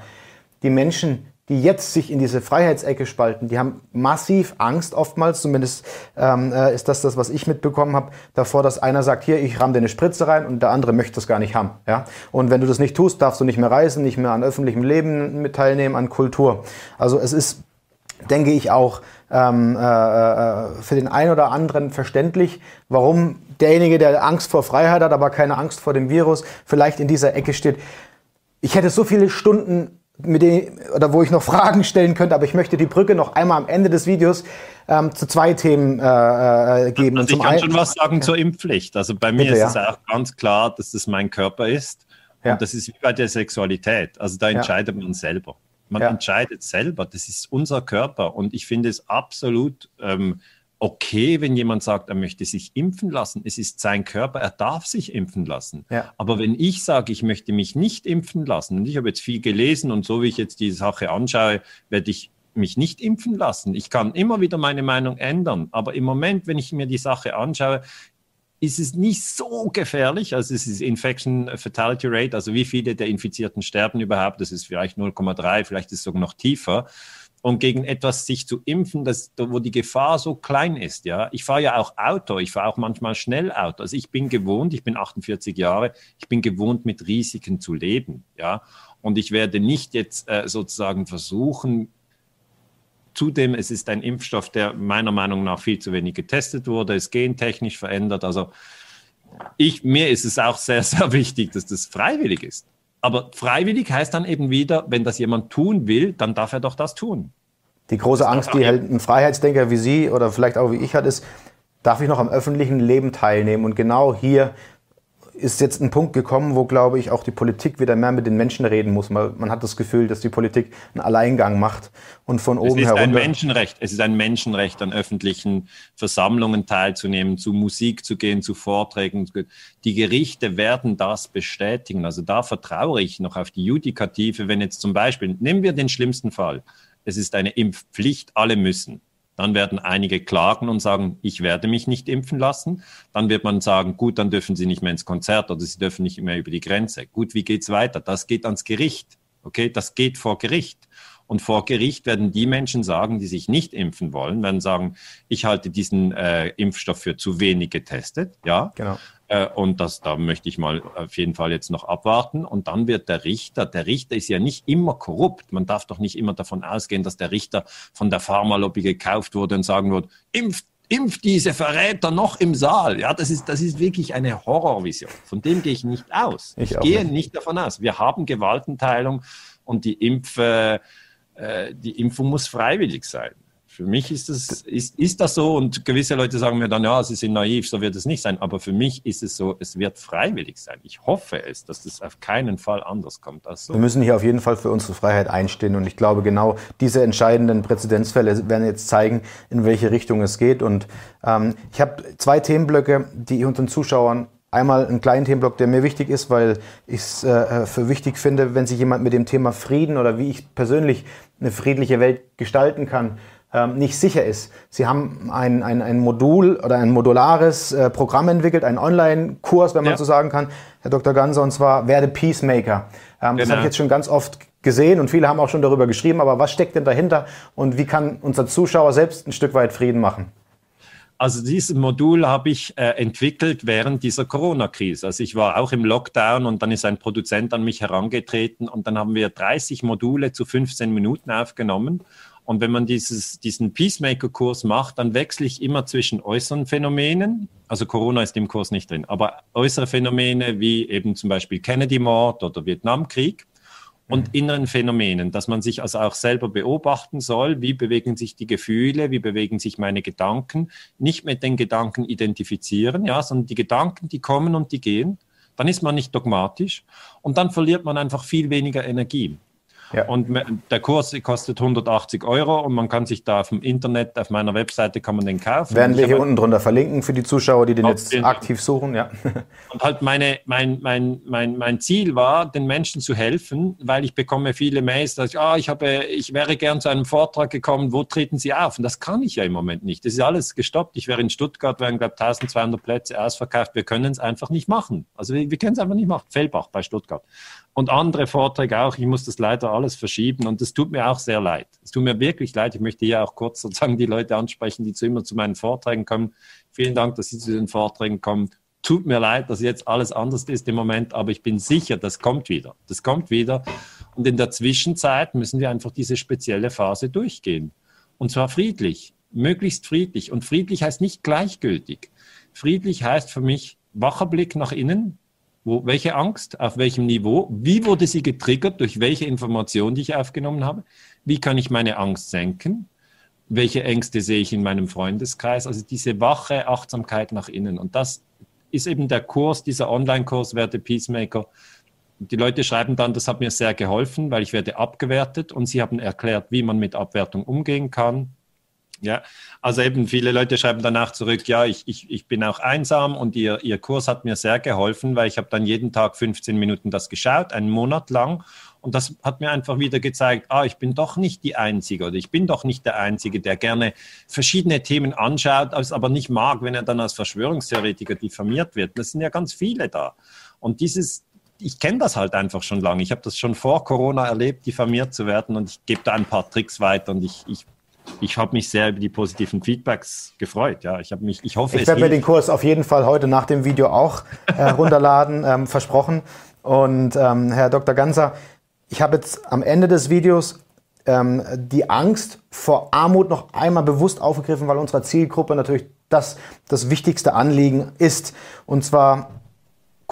die Menschen, die jetzt sich in diese Freiheitsecke spalten, die haben massiv Angst oftmals, zumindest ähm, äh, ist das das, was ich mitbekommen habe, davor, dass einer sagt, hier, ich ramme dir eine Spritze rein und der andere möchte das gar nicht haben. Ja? Und wenn du das nicht tust, darfst du nicht mehr reisen, nicht mehr an öffentlichem Leben mit teilnehmen, an Kultur. Also es ist, denke ich, auch ähm, äh, äh, für den einen oder anderen verständlich, warum derjenige, der Angst vor Freiheit hat, aber keine Angst vor dem Virus, vielleicht in dieser Ecke steht. Ich hätte so viele Stunden mit denen, oder wo ich noch [laughs] Fragen stellen könnte, aber ich möchte die Brücke noch einmal am Ende des Videos ähm, zu zwei Themen äh, äh geben. Also ich kann schon was sagen ja. zur Impfpflicht. Also bei mir Bitte, ist ja. es auch ganz klar, dass das mein Körper ist. Ja. Und das ist wie bei der Sexualität. Also da entscheidet man selber. Man entscheidet selber. Das ist unser Körper. Und ich finde es absolut ähm, okay, wenn jemand sagt, er möchte sich impfen lassen. Es ist sein Körper, er darf sich impfen lassen. Ja. Aber wenn ich sage, ich möchte mich nicht impfen lassen, und ich habe jetzt viel gelesen und so wie ich jetzt die Sache anschaue, werde ich mich nicht impfen lassen. Ich kann immer wieder meine Meinung ändern. Aber im Moment, wenn ich mir die Sache anschaue, ist es nicht so gefährlich. Also es ist Infection Fatality Rate, also wie viele der Infizierten sterben überhaupt. Das ist vielleicht 0,3, vielleicht ist es sogar noch tiefer. und gegen etwas sich zu impfen, das, wo die Gefahr so klein ist. Ja, ich fahre ja auch Auto, ich fahre auch manchmal schnell Auto. Also ich bin gewohnt, ich bin 48 Jahre, ich bin gewohnt, mit Risiken zu leben. Ja, und ich werde nicht jetzt äh, sozusagen versuchen, Zudem, es ist ein Impfstoff, der meiner Meinung nach viel zu wenig getestet wurde, ist gentechnisch verändert. Also ich, mir ist es auch sehr, sehr wichtig, dass das freiwillig ist. Aber freiwillig heißt dann eben wieder, wenn das jemand tun will, dann darf er doch das tun. Die große Angst, die halt ein Freiheitsdenker wie Sie oder vielleicht auch wie ich hat, ist, darf ich noch am öffentlichen Leben teilnehmen? Und genau hier ist jetzt ein Punkt gekommen, wo, glaube ich, auch die Politik wieder mehr mit den Menschen reden muss. Man, man hat das Gefühl, dass die Politik einen Alleingang macht und von oben herunter... Es ist ein Menschenrecht. Es ist ein Menschenrecht, an öffentlichen Versammlungen teilzunehmen, zu Musik zu gehen, zu Vorträgen. Die Gerichte werden das bestätigen. Also da vertraue ich noch auf die Judikative, wenn jetzt zum Beispiel, nehmen wir den schlimmsten Fall, es ist eine Impfpflicht, alle müssen. Dann werden einige klagen und sagen, ich werde mich nicht impfen lassen. Dann wird man sagen, gut, dann dürfen Sie nicht mehr ins Konzert oder Sie dürfen nicht mehr über die Grenze. Gut, wie geht's weiter? Das geht ans Gericht. Okay, das geht vor Gericht. Und vor Gericht werden die Menschen sagen, die sich nicht impfen wollen, werden sagen, ich halte diesen äh, Impfstoff für zu wenig getestet. Ja, genau. Äh, und das, da möchte ich mal auf jeden Fall jetzt noch abwarten. Und dann wird der Richter, der Richter ist ja nicht immer korrupt. Man darf doch nicht immer davon ausgehen, dass der Richter von der Pharmalobby gekauft wurde und sagen wird, impft impft diese Verräter noch im Saal. Ja, das ist, das ist wirklich eine Horrorvision. Von dem gehe ich nicht aus. Ich, ich gehe nicht. nicht. davon aus. Wir haben Gewaltenteilung und die, Impf, äh, die Impfung muss freiwillig sein. Für mich ist das, ist, ist das so und gewisse Leute sagen mir dann, ja, sie sind naiv, so wird es nicht sein. Aber für mich ist es so, es wird freiwillig sein. Ich hoffe es, dass das auf keinen Fall anders kommt als so. Wir müssen hier auf jeden Fall für unsere Freiheit einstehen und ich glaube, genau diese entscheidenden Präzedenzfälle werden jetzt zeigen, in welche Richtung es geht. Und ähm, ich habe zwei Themenblöcke, die ich unseren Zuschauern Einmal einen kleinen Themenblock, der mir wichtig ist, weil ich es äh, für wichtig finde, wenn sich jemand mit dem Thema Frieden oder wie ich persönlich eine friedliche Welt gestalten kann, ähm, nicht sicher ist. Sie haben ein, ein, ein Modul oder ein modulares äh, Programm entwickelt, einen Online-Kurs, wenn man ja. so sagen kann, Herr Dr. Ganser, und zwar Werde Peacemaker. Ähm, genau. Das habe ich jetzt schon ganz oft gesehen und viele haben auch schon darüber geschrieben, aber was steckt denn dahinter und wie kann unser Zuschauer selbst ein Stück weit Frieden machen? Also dieses Modul habe ich äh, entwickelt während dieser Corona-Krise. Also ich war auch im Lockdown und dann ist ein Produzent an mich herangetreten und dann haben wir 30 Module zu 15 Minuten aufgenommen und wenn man dieses, diesen Peacemaker-Kurs macht, dann wechsle ich immer zwischen äußeren Phänomenen, also Corona ist im Kurs nicht drin, aber äußere Phänomene wie eben zum Beispiel Kennedy-Mord oder Vietnamkrieg und mhm. inneren Phänomenen, dass man sich also auch selber beobachten soll, wie bewegen sich die Gefühle, wie bewegen sich meine Gedanken, nicht mit den Gedanken identifizieren, ja, sondern die Gedanken, die kommen und die gehen, dann ist man nicht dogmatisch und dann verliert man einfach viel weniger Energie. Ja. Und der Kurs kostet 180 Euro und man kann sich da auf dem Internet, auf meiner Webseite kann man den kaufen. Werden wir hier unten drunter verlinken für die Zuschauer, die den jetzt den aktiv suchen, ja. [laughs] Und halt meine, mein, mein, mein, mein Ziel war, den Menschen zu helfen, weil ich bekomme viele Mails, dass ich, ah, ich habe, ich wäre gern zu einem Vortrag gekommen, wo treten Sie auf? Und das kann ich ja im Moment nicht. Das ist alles gestoppt. Ich wäre in Stuttgart, wären, glaube ich, 1200 Plätze ausverkauft. Wir können es einfach nicht machen. Also wir, wir können es einfach nicht machen. Fellbach bei Stuttgart und andere Vorträge auch. Ich muss das leider alles verschieben und es tut mir auch sehr leid. Es tut mir wirklich leid. Ich möchte hier auch kurz sozusagen die Leute ansprechen, die zu immer zu meinen Vorträgen kommen. Vielen Dank, dass Sie zu den Vorträgen kommen. Tut mir leid, dass jetzt alles anders ist im Moment, aber ich bin sicher, das kommt wieder. Das kommt wieder. Und in der Zwischenzeit müssen wir einfach diese spezielle Phase durchgehen. Und zwar friedlich, möglichst friedlich. Und friedlich heißt nicht gleichgültig. Friedlich heißt für mich wacher Blick nach innen, wo, welche Angst? Auf welchem Niveau? Wie wurde sie getriggert? Durch welche Information, die ich aufgenommen habe? Wie kann ich meine Angst senken? Welche Ängste sehe ich in meinem Freundeskreis? Also diese wache Achtsamkeit nach innen. Und das ist eben der Kurs, dieser Online-Kurs Werte Peacemaker. Die Leute schreiben dann, das hat mir sehr geholfen, weil ich werde abgewertet und sie haben erklärt, wie man mit Abwertung umgehen kann. Ja, also eben viele Leute schreiben danach zurück, ja, ich, ich, ich bin auch einsam und ihr, ihr Kurs hat mir sehr geholfen, weil ich habe dann jeden Tag 15 Minuten das geschaut, einen Monat lang. Und das hat mir einfach wieder gezeigt, ah, ich bin doch nicht die Einzige oder ich bin doch nicht der Einzige, der gerne verschiedene Themen anschaut, aber nicht mag, wenn er dann als Verschwörungstheoretiker diffamiert wird. Das sind ja ganz viele da. Und dieses, ich kenne das halt einfach schon lange. Ich habe das schon vor Corona erlebt, diffamiert zu werden und ich gebe da ein paar Tricks weiter und ich, ich ich habe mich sehr über die positiven Feedbacks gefreut. Ja, ich habe mich, ich hoffe, ich werde mir den Kurs auf jeden Fall heute nach dem Video auch äh, [laughs] runterladen, ähm, versprochen. Und ähm, Herr Dr. Ganser, ich habe jetzt am Ende des Videos ähm, die Angst vor Armut noch einmal bewusst aufgegriffen, weil unserer Zielgruppe natürlich das das wichtigste Anliegen ist. Und zwar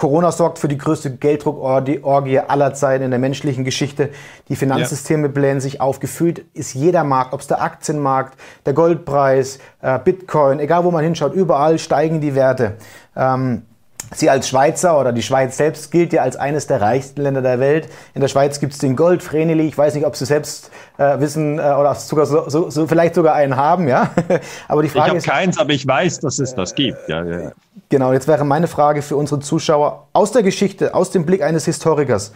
Corona sorgt für die größte Gelddruckorgie aller Zeiten in der menschlichen Geschichte. Die Finanzsysteme ja. blähen sich auf. Gefühlt ist jeder Markt, ob es der Aktienmarkt, der Goldpreis, äh, Bitcoin, egal wo man hinschaut, überall steigen die Werte. Ähm, Sie als Schweizer oder die Schweiz selbst gilt ja als eines der reichsten Länder der Welt. In der Schweiz gibt es den Gold Vreneli. Ich weiß nicht, ob Sie selbst äh, wissen äh, oder sogar so, so, so, vielleicht sogar einen haben, ja. [laughs] aber die Frage ich ist keins, aber ich weiß, dass es das gibt. Ja, ja. Genau. Jetzt wäre meine Frage für unsere Zuschauer aus der Geschichte, aus dem Blick eines Historikers: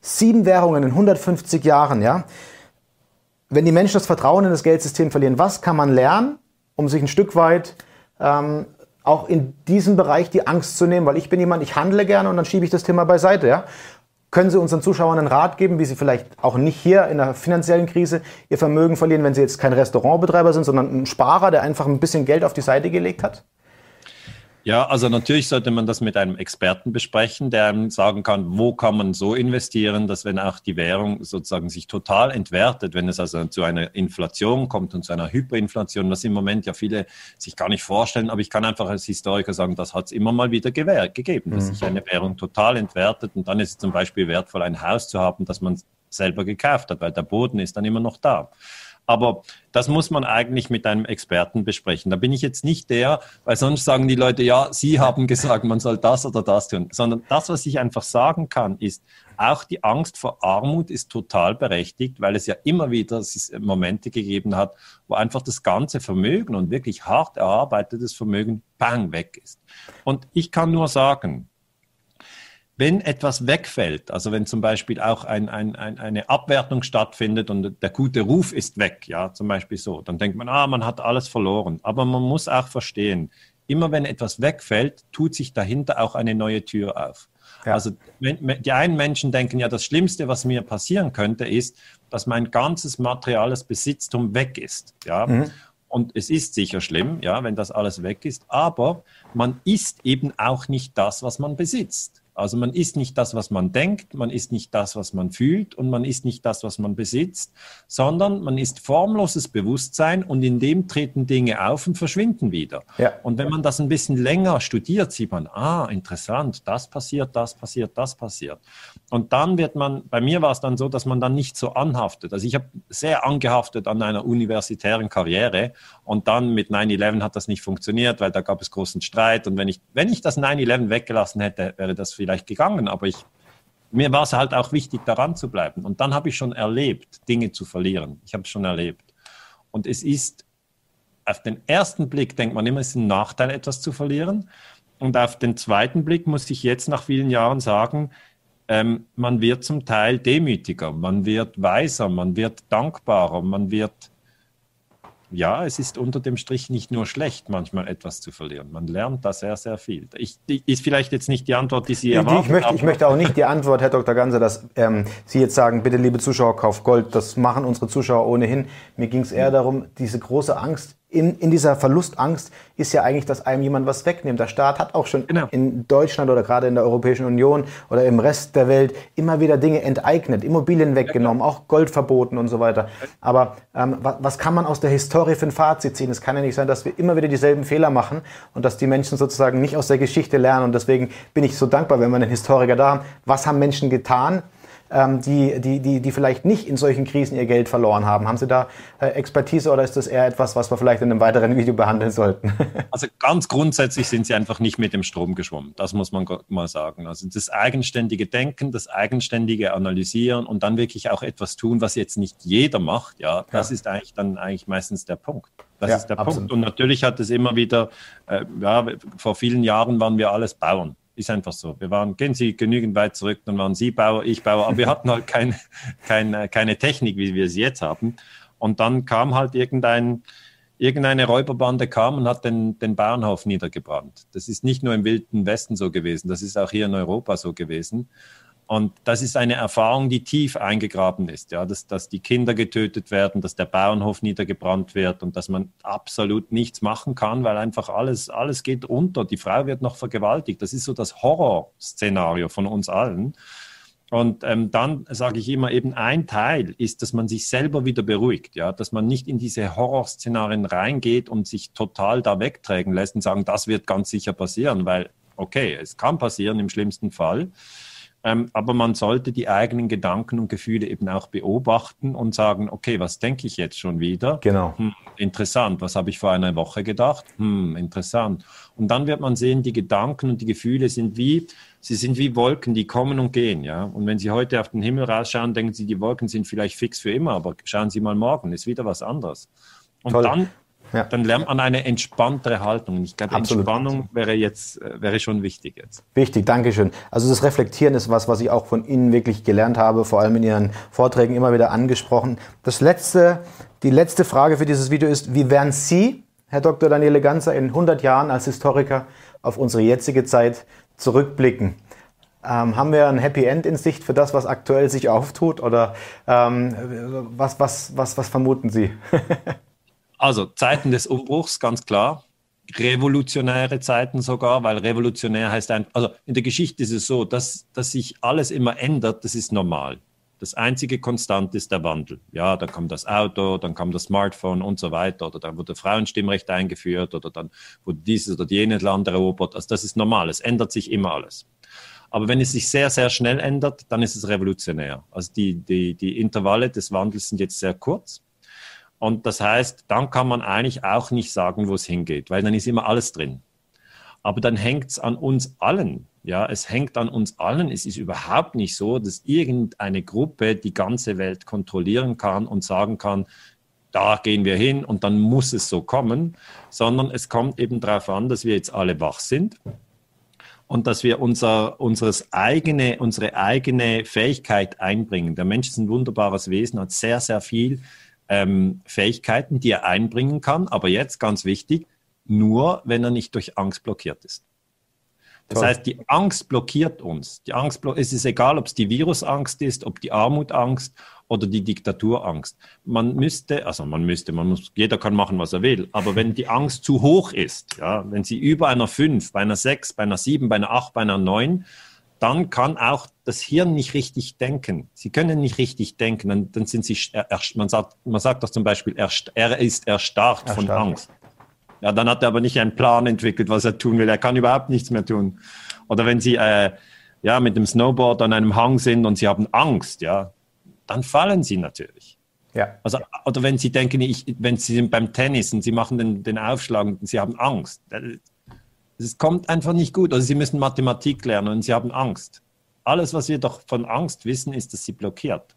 Sieben Währungen in 150 Jahren, ja. Wenn die Menschen das Vertrauen in das Geldsystem verlieren, was kann man lernen, um sich ein Stück weit ähm, auch in diesem Bereich die Angst zu nehmen, weil ich bin jemand, ich handle gerne und dann schiebe ich das Thema beiseite. Ja? Können Sie unseren Zuschauern einen Rat geben, wie sie vielleicht auch nicht hier in der finanziellen Krise ihr Vermögen verlieren, wenn sie jetzt kein Restaurantbetreiber sind, sondern ein Sparer, der einfach ein bisschen Geld auf die Seite gelegt hat? Ja, also natürlich sollte man das mit einem Experten besprechen, der einem sagen kann, wo kann man so investieren, dass wenn auch die Währung sozusagen sich total entwertet, wenn es also zu einer Inflation kommt und zu einer Hyperinflation, was im Moment ja viele sich gar nicht vorstellen, aber ich kann einfach als Historiker sagen, das hat es immer mal wieder gegeben, dass mhm. sich eine Währung total entwertet und dann ist es zum Beispiel wertvoll, ein Haus zu haben, das man selber gekauft hat, weil der Boden ist dann immer noch da. Aber das muss man eigentlich mit einem Experten besprechen. Da bin ich jetzt nicht der, weil sonst sagen die Leute, ja, Sie haben gesagt, man soll das oder das tun, sondern das, was ich einfach sagen kann, ist, auch die Angst vor Armut ist total berechtigt, weil es ja immer wieder Momente gegeben hat, wo einfach das ganze Vermögen und wirklich hart erarbeitetes Vermögen bang weg ist. Und ich kann nur sagen, wenn etwas wegfällt, also wenn zum Beispiel auch ein, ein, ein, eine Abwertung stattfindet und der gute Ruf ist weg, ja, zum Beispiel so, dann denkt man, ah, man hat alles verloren. Aber man muss auch verstehen, immer wenn etwas wegfällt, tut sich dahinter auch eine neue Tür auf. Ja. Also die einen Menschen denken ja, das Schlimmste, was mir passieren könnte, ist, dass mein ganzes materiales Besitztum weg ist. Ja. Mhm. Und es ist sicher schlimm, ja, wenn das alles weg ist, aber man ist eben auch nicht das, was man besitzt. Also man ist nicht das, was man denkt, man ist nicht das, was man fühlt und man ist nicht das, was man besitzt, sondern man ist formloses Bewusstsein und in dem treten Dinge auf und verschwinden wieder. Ja. Und wenn man das ein bisschen länger studiert, sieht man, ah, interessant, das passiert, das passiert, das passiert. Und dann wird man, bei mir war es dann so, dass man dann nicht so anhaftet. Also ich habe sehr angehaftet an einer universitären Karriere und dann mit 9-11 hat das nicht funktioniert, weil da gab es großen Streit und wenn ich, wenn ich das 9-11 weggelassen hätte, wäre das vielleicht vielleicht gegangen, aber ich, mir war es halt auch wichtig, daran zu bleiben. Und dann habe ich schon erlebt, Dinge zu verlieren. Ich habe es schon erlebt. Und es ist, auf den ersten Blick denkt man immer, es ist ein Nachteil, etwas zu verlieren. Und auf den zweiten Blick muss ich jetzt nach vielen Jahren sagen, ähm, man wird zum Teil demütiger, man wird weiser, man wird dankbarer, man wird ja, es ist unter dem Strich nicht nur schlecht, manchmal etwas zu verlieren. Man lernt da sehr, sehr viel. Ich, die, ist vielleicht jetzt nicht die Antwort, die Sie erwarten. Ich möchte, ich möchte auch nicht die Antwort, Herr Dr. Ganser, dass ähm, Sie jetzt sagen, bitte, liebe Zuschauer, kauft Gold. Das machen unsere Zuschauer ohnehin. Mir ging es eher darum, diese große Angst, in, in dieser Verlustangst ist ja eigentlich, dass einem jemand was wegnimmt. Der Staat hat auch schon genau. in Deutschland oder gerade in der Europäischen Union oder im Rest der Welt immer wieder Dinge enteignet, Immobilien weggenommen, auch Gold verboten und so weiter. Aber ähm, was, was kann man aus der Historie für ein Fazit ziehen? Es kann ja nicht sein, dass wir immer wieder dieselben Fehler machen und dass die Menschen sozusagen nicht aus der Geschichte lernen. Und deswegen bin ich so dankbar, wenn wir einen Historiker da haben. Was haben Menschen getan? Ähm, die, die, die, die vielleicht nicht in solchen Krisen ihr Geld verloren haben. Haben Sie da äh, Expertise oder ist das eher etwas, was wir vielleicht in einem weiteren Video behandeln sollten? [laughs] also ganz grundsätzlich sind Sie einfach nicht mit dem Strom geschwommen. Das muss man mal sagen. Also das eigenständige Denken, das eigenständige Analysieren und dann wirklich auch etwas tun, was jetzt nicht jeder macht. Ja, das ja. ist eigentlich dann eigentlich meistens der Punkt. Das ja, ist der absolut. Punkt. Und natürlich hat es immer wieder, äh, ja, vor vielen Jahren waren wir alles Bauern. Ist einfach so. Wir waren, gehen Sie genügend weit zurück, dann waren Sie Bauer, ich Bauer, aber wir hatten halt kein, [laughs] kein, äh, keine Technik, wie wir sie jetzt haben. Und dann kam halt irgendein, irgendeine Räuberbande kam und hat den, den Bauernhof niedergebrannt. Das ist nicht nur im Wilden Westen so gewesen, das ist auch hier in Europa so gewesen. Und das ist eine Erfahrung, die tief eingegraben ist, ja, dass, dass die Kinder getötet werden, dass der Bauernhof niedergebrannt wird und dass man absolut nichts machen kann, weil einfach alles, alles geht unter. Die Frau wird noch vergewaltigt. Das ist so das Horrorszenario von uns allen. Und ähm, dann sage ich immer, eben ein Teil ist, dass man sich selber wieder beruhigt, ja, dass man nicht in diese Horrorszenarien reingeht und sich total da wegträgen lässt und sagen, das wird ganz sicher passieren, weil, okay, es kann passieren im schlimmsten Fall. Ähm, aber man sollte die eigenen Gedanken und Gefühle eben auch beobachten und sagen, okay, was denke ich jetzt schon wieder? Genau. Hm, interessant. Was habe ich vor einer Woche gedacht? Hm, interessant. Und dann wird man sehen, die Gedanken und die Gefühle sind wie, sie sind wie Wolken, die kommen und gehen, ja. Und wenn Sie heute auf den Himmel rausschauen, denken Sie, die Wolken sind vielleicht fix für immer, aber schauen Sie mal morgen, ist wieder was anderes. Und Toll. dann ja. Dann lernt man eine entspanntere Haltung. Ich glaube, Absolut. Entspannung wäre jetzt äh, wäre schon wichtig jetzt. Wichtig, Dankeschön. Also das Reflektieren ist was, was ich auch von Ihnen wirklich gelernt habe, vor allem in Ihren Vorträgen immer wieder angesprochen. Das letzte, die letzte Frage für dieses Video ist: Wie werden Sie, Herr Dr. Daniele Ganzer, in 100 Jahren als Historiker auf unsere jetzige Zeit zurückblicken? Ähm, haben wir ein Happy End in Sicht für das, was aktuell sich auftut? Oder ähm, was, was, was, was vermuten Sie? [laughs] Also Zeiten des Umbruchs, ganz klar. Revolutionäre Zeiten sogar, weil revolutionär heißt ein, also in der Geschichte ist es so, dass, dass sich alles immer ändert, das ist normal. Das einzige Konstant ist der Wandel. Ja, dann kommt das Auto, dann kam das Smartphone und so weiter, oder dann wurde Frauenstimmrecht eingeführt, oder dann wurde dieses oder jenes Land erobert. Also das ist normal, es ändert sich immer alles. Aber wenn es sich sehr, sehr schnell ändert, dann ist es revolutionär. Also die, die, die Intervalle des Wandels sind jetzt sehr kurz. Und das heißt, dann kann man eigentlich auch nicht sagen, wo es hingeht, weil dann ist immer alles drin. Aber dann hängt es an uns allen. Ja, es hängt an uns allen. Es ist überhaupt nicht so, dass irgendeine Gruppe die ganze Welt kontrollieren kann und sagen kann, da gehen wir hin und dann muss es so kommen, sondern es kommt eben darauf an, dass wir jetzt alle wach sind und dass wir unser, unseres eigene, unsere eigene Fähigkeit einbringen. Der Mensch ist ein wunderbares Wesen, hat sehr, sehr viel ähm, Fähigkeiten, die er einbringen kann. Aber jetzt ganz wichtig, nur wenn er nicht durch Angst blockiert ist. Das Toll. heißt, die Angst blockiert uns. Die Angst blo es ist egal, ob es die Virusangst ist, ob die Armutangst oder die Diktaturangst. Man müsste, also man müsste, man muss, jeder kann machen, was er will. Aber wenn die Angst zu hoch ist, ja, wenn sie über einer 5, bei einer 6, bei einer 7, bei einer 8, bei einer 9, dann kann auch das Hirn nicht richtig denken. Sie können nicht richtig denken, dann, dann sind sie, man sagt, man sagt das zum Beispiel, er, er ist erstarrt, erstarrt von Angst. Ja, dann hat er aber nicht einen Plan entwickelt, was er tun will. Er kann überhaupt nichts mehr tun. Oder wenn Sie äh, ja, mit dem Snowboard an einem Hang sind und Sie haben Angst, ja, dann fallen Sie natürlich. Ja. Also, oder wenn Sie denken, ich, wenn Sie sind beim Tennis und Sie machen den, den Aufschlag und Sie haben Angst, es kommt einfach nicht gut. Also sie müssen Mathematik lernen und sie haben Angst. Alles, was wir doch von Angst wissen, ist, dass sie blockiert.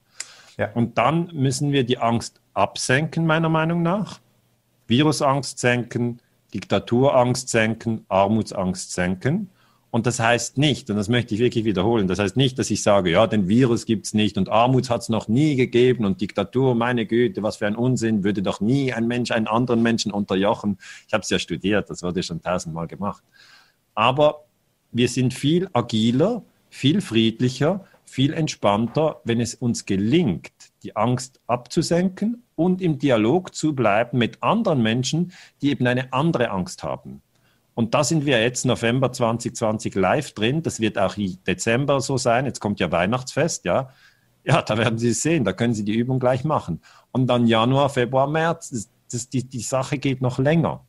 Ja. Und dann müssen wir die Angst absenken, meiner Meinung nach. Virusangst senken, Diktaturangst senken, Armutsangst senken. Und das heißt nicht, und das möchte ich wirklich wiederholen, das heißt nicht, dass ich sage, ja, den Virus gibt es nicht und Armut hat es noch nie gegeben und Diktatur, meine Güte, was für ein Unsinn, würde doch nie ein Mensch einen anderen Menschen unterjochen. Ich habe es ja studiert, das wurde schon tausendmal gemacht. Aber wir sind viel agiler, viel friedlicher, viel entspannter, wenn es uns gelingt, die Angst abzusenken und im Dialog zu bleiben mit anderen Menschen, die eben eine andere Angst haben. Und da sind wir jetzt November 2020 live drin. Das wird auch Dezember so sein. Jetzt kommt ja Weihnachtsfest, ja. Ja, da werden Sie es sehen. Da können Sie die Übung gleich machen. Und dann Januar, Februar, März. Das, das, die, die Sache geht noch länger.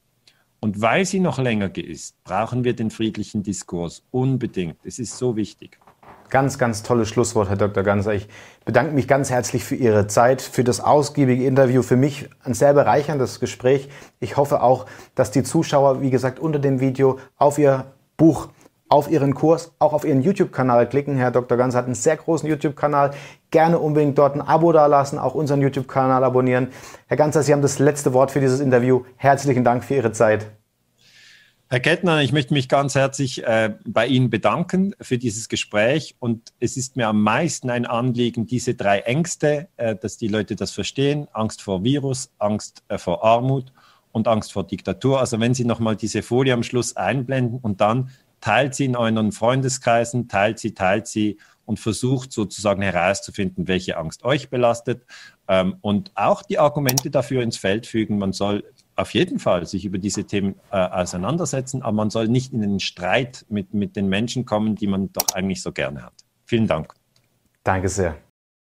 Und weil sie noch länger ist, brauchen wir den friedlichen Diskurs unbedingt. Es ist so wichtig. Ganz, ganz tolles Schlusswort, Herr Dr. Ganser. Ich bedanke mich ganz herzlich für Ihre Zeit, für das ausgiebige Interview. Für mich ein sehr bereicherndes Gespräch. Ich hoffe auch, dass die Zuschauer, wie gesagt, unter dem Video auf Ihr Buch auf Ihren Kurs, auch auf Ihren YouTube-Kanal klicken. Herr Dr. Ganser hat einen sehr großen YouTube-Kanal. Gerne unbedingt dort ein Abo dalassen, auch unseren YouTube-Kanal abonnieren. Herr Ganser, Sie haben das letzte Wort für dieses Interview. Herzlichen Dank für Ihre Zeit. Herr Kettner, ich möchte mich ganz herzlich äh, bei Ihnen bedanken für dieses Gespräch und es ist mir am meisten ein Anliegen, diese drei Ängste, äh, dass die Leute das verstehen, Angst vor Virus, Angst äh, vor Armut und Angst vor Diktatur. Also wenn Sie nochmal diese Folie am Schluss einblenden und dann teilt sie in euren Freundeskreisen, teilt sie, teilt sie und versucht sozusagen herauszufinden, welche Angst euch belastet ähm, und auch die Argumente dafür ins Feld fügen. Man soll auf jeden Fall sich über diese Themen äh, auseinandersetzen, aber man soll nicht in den Streit mit, mit den Menschen kommen, die man doch eigentlich so gerne hat. Vielen Dank. Danke sehr.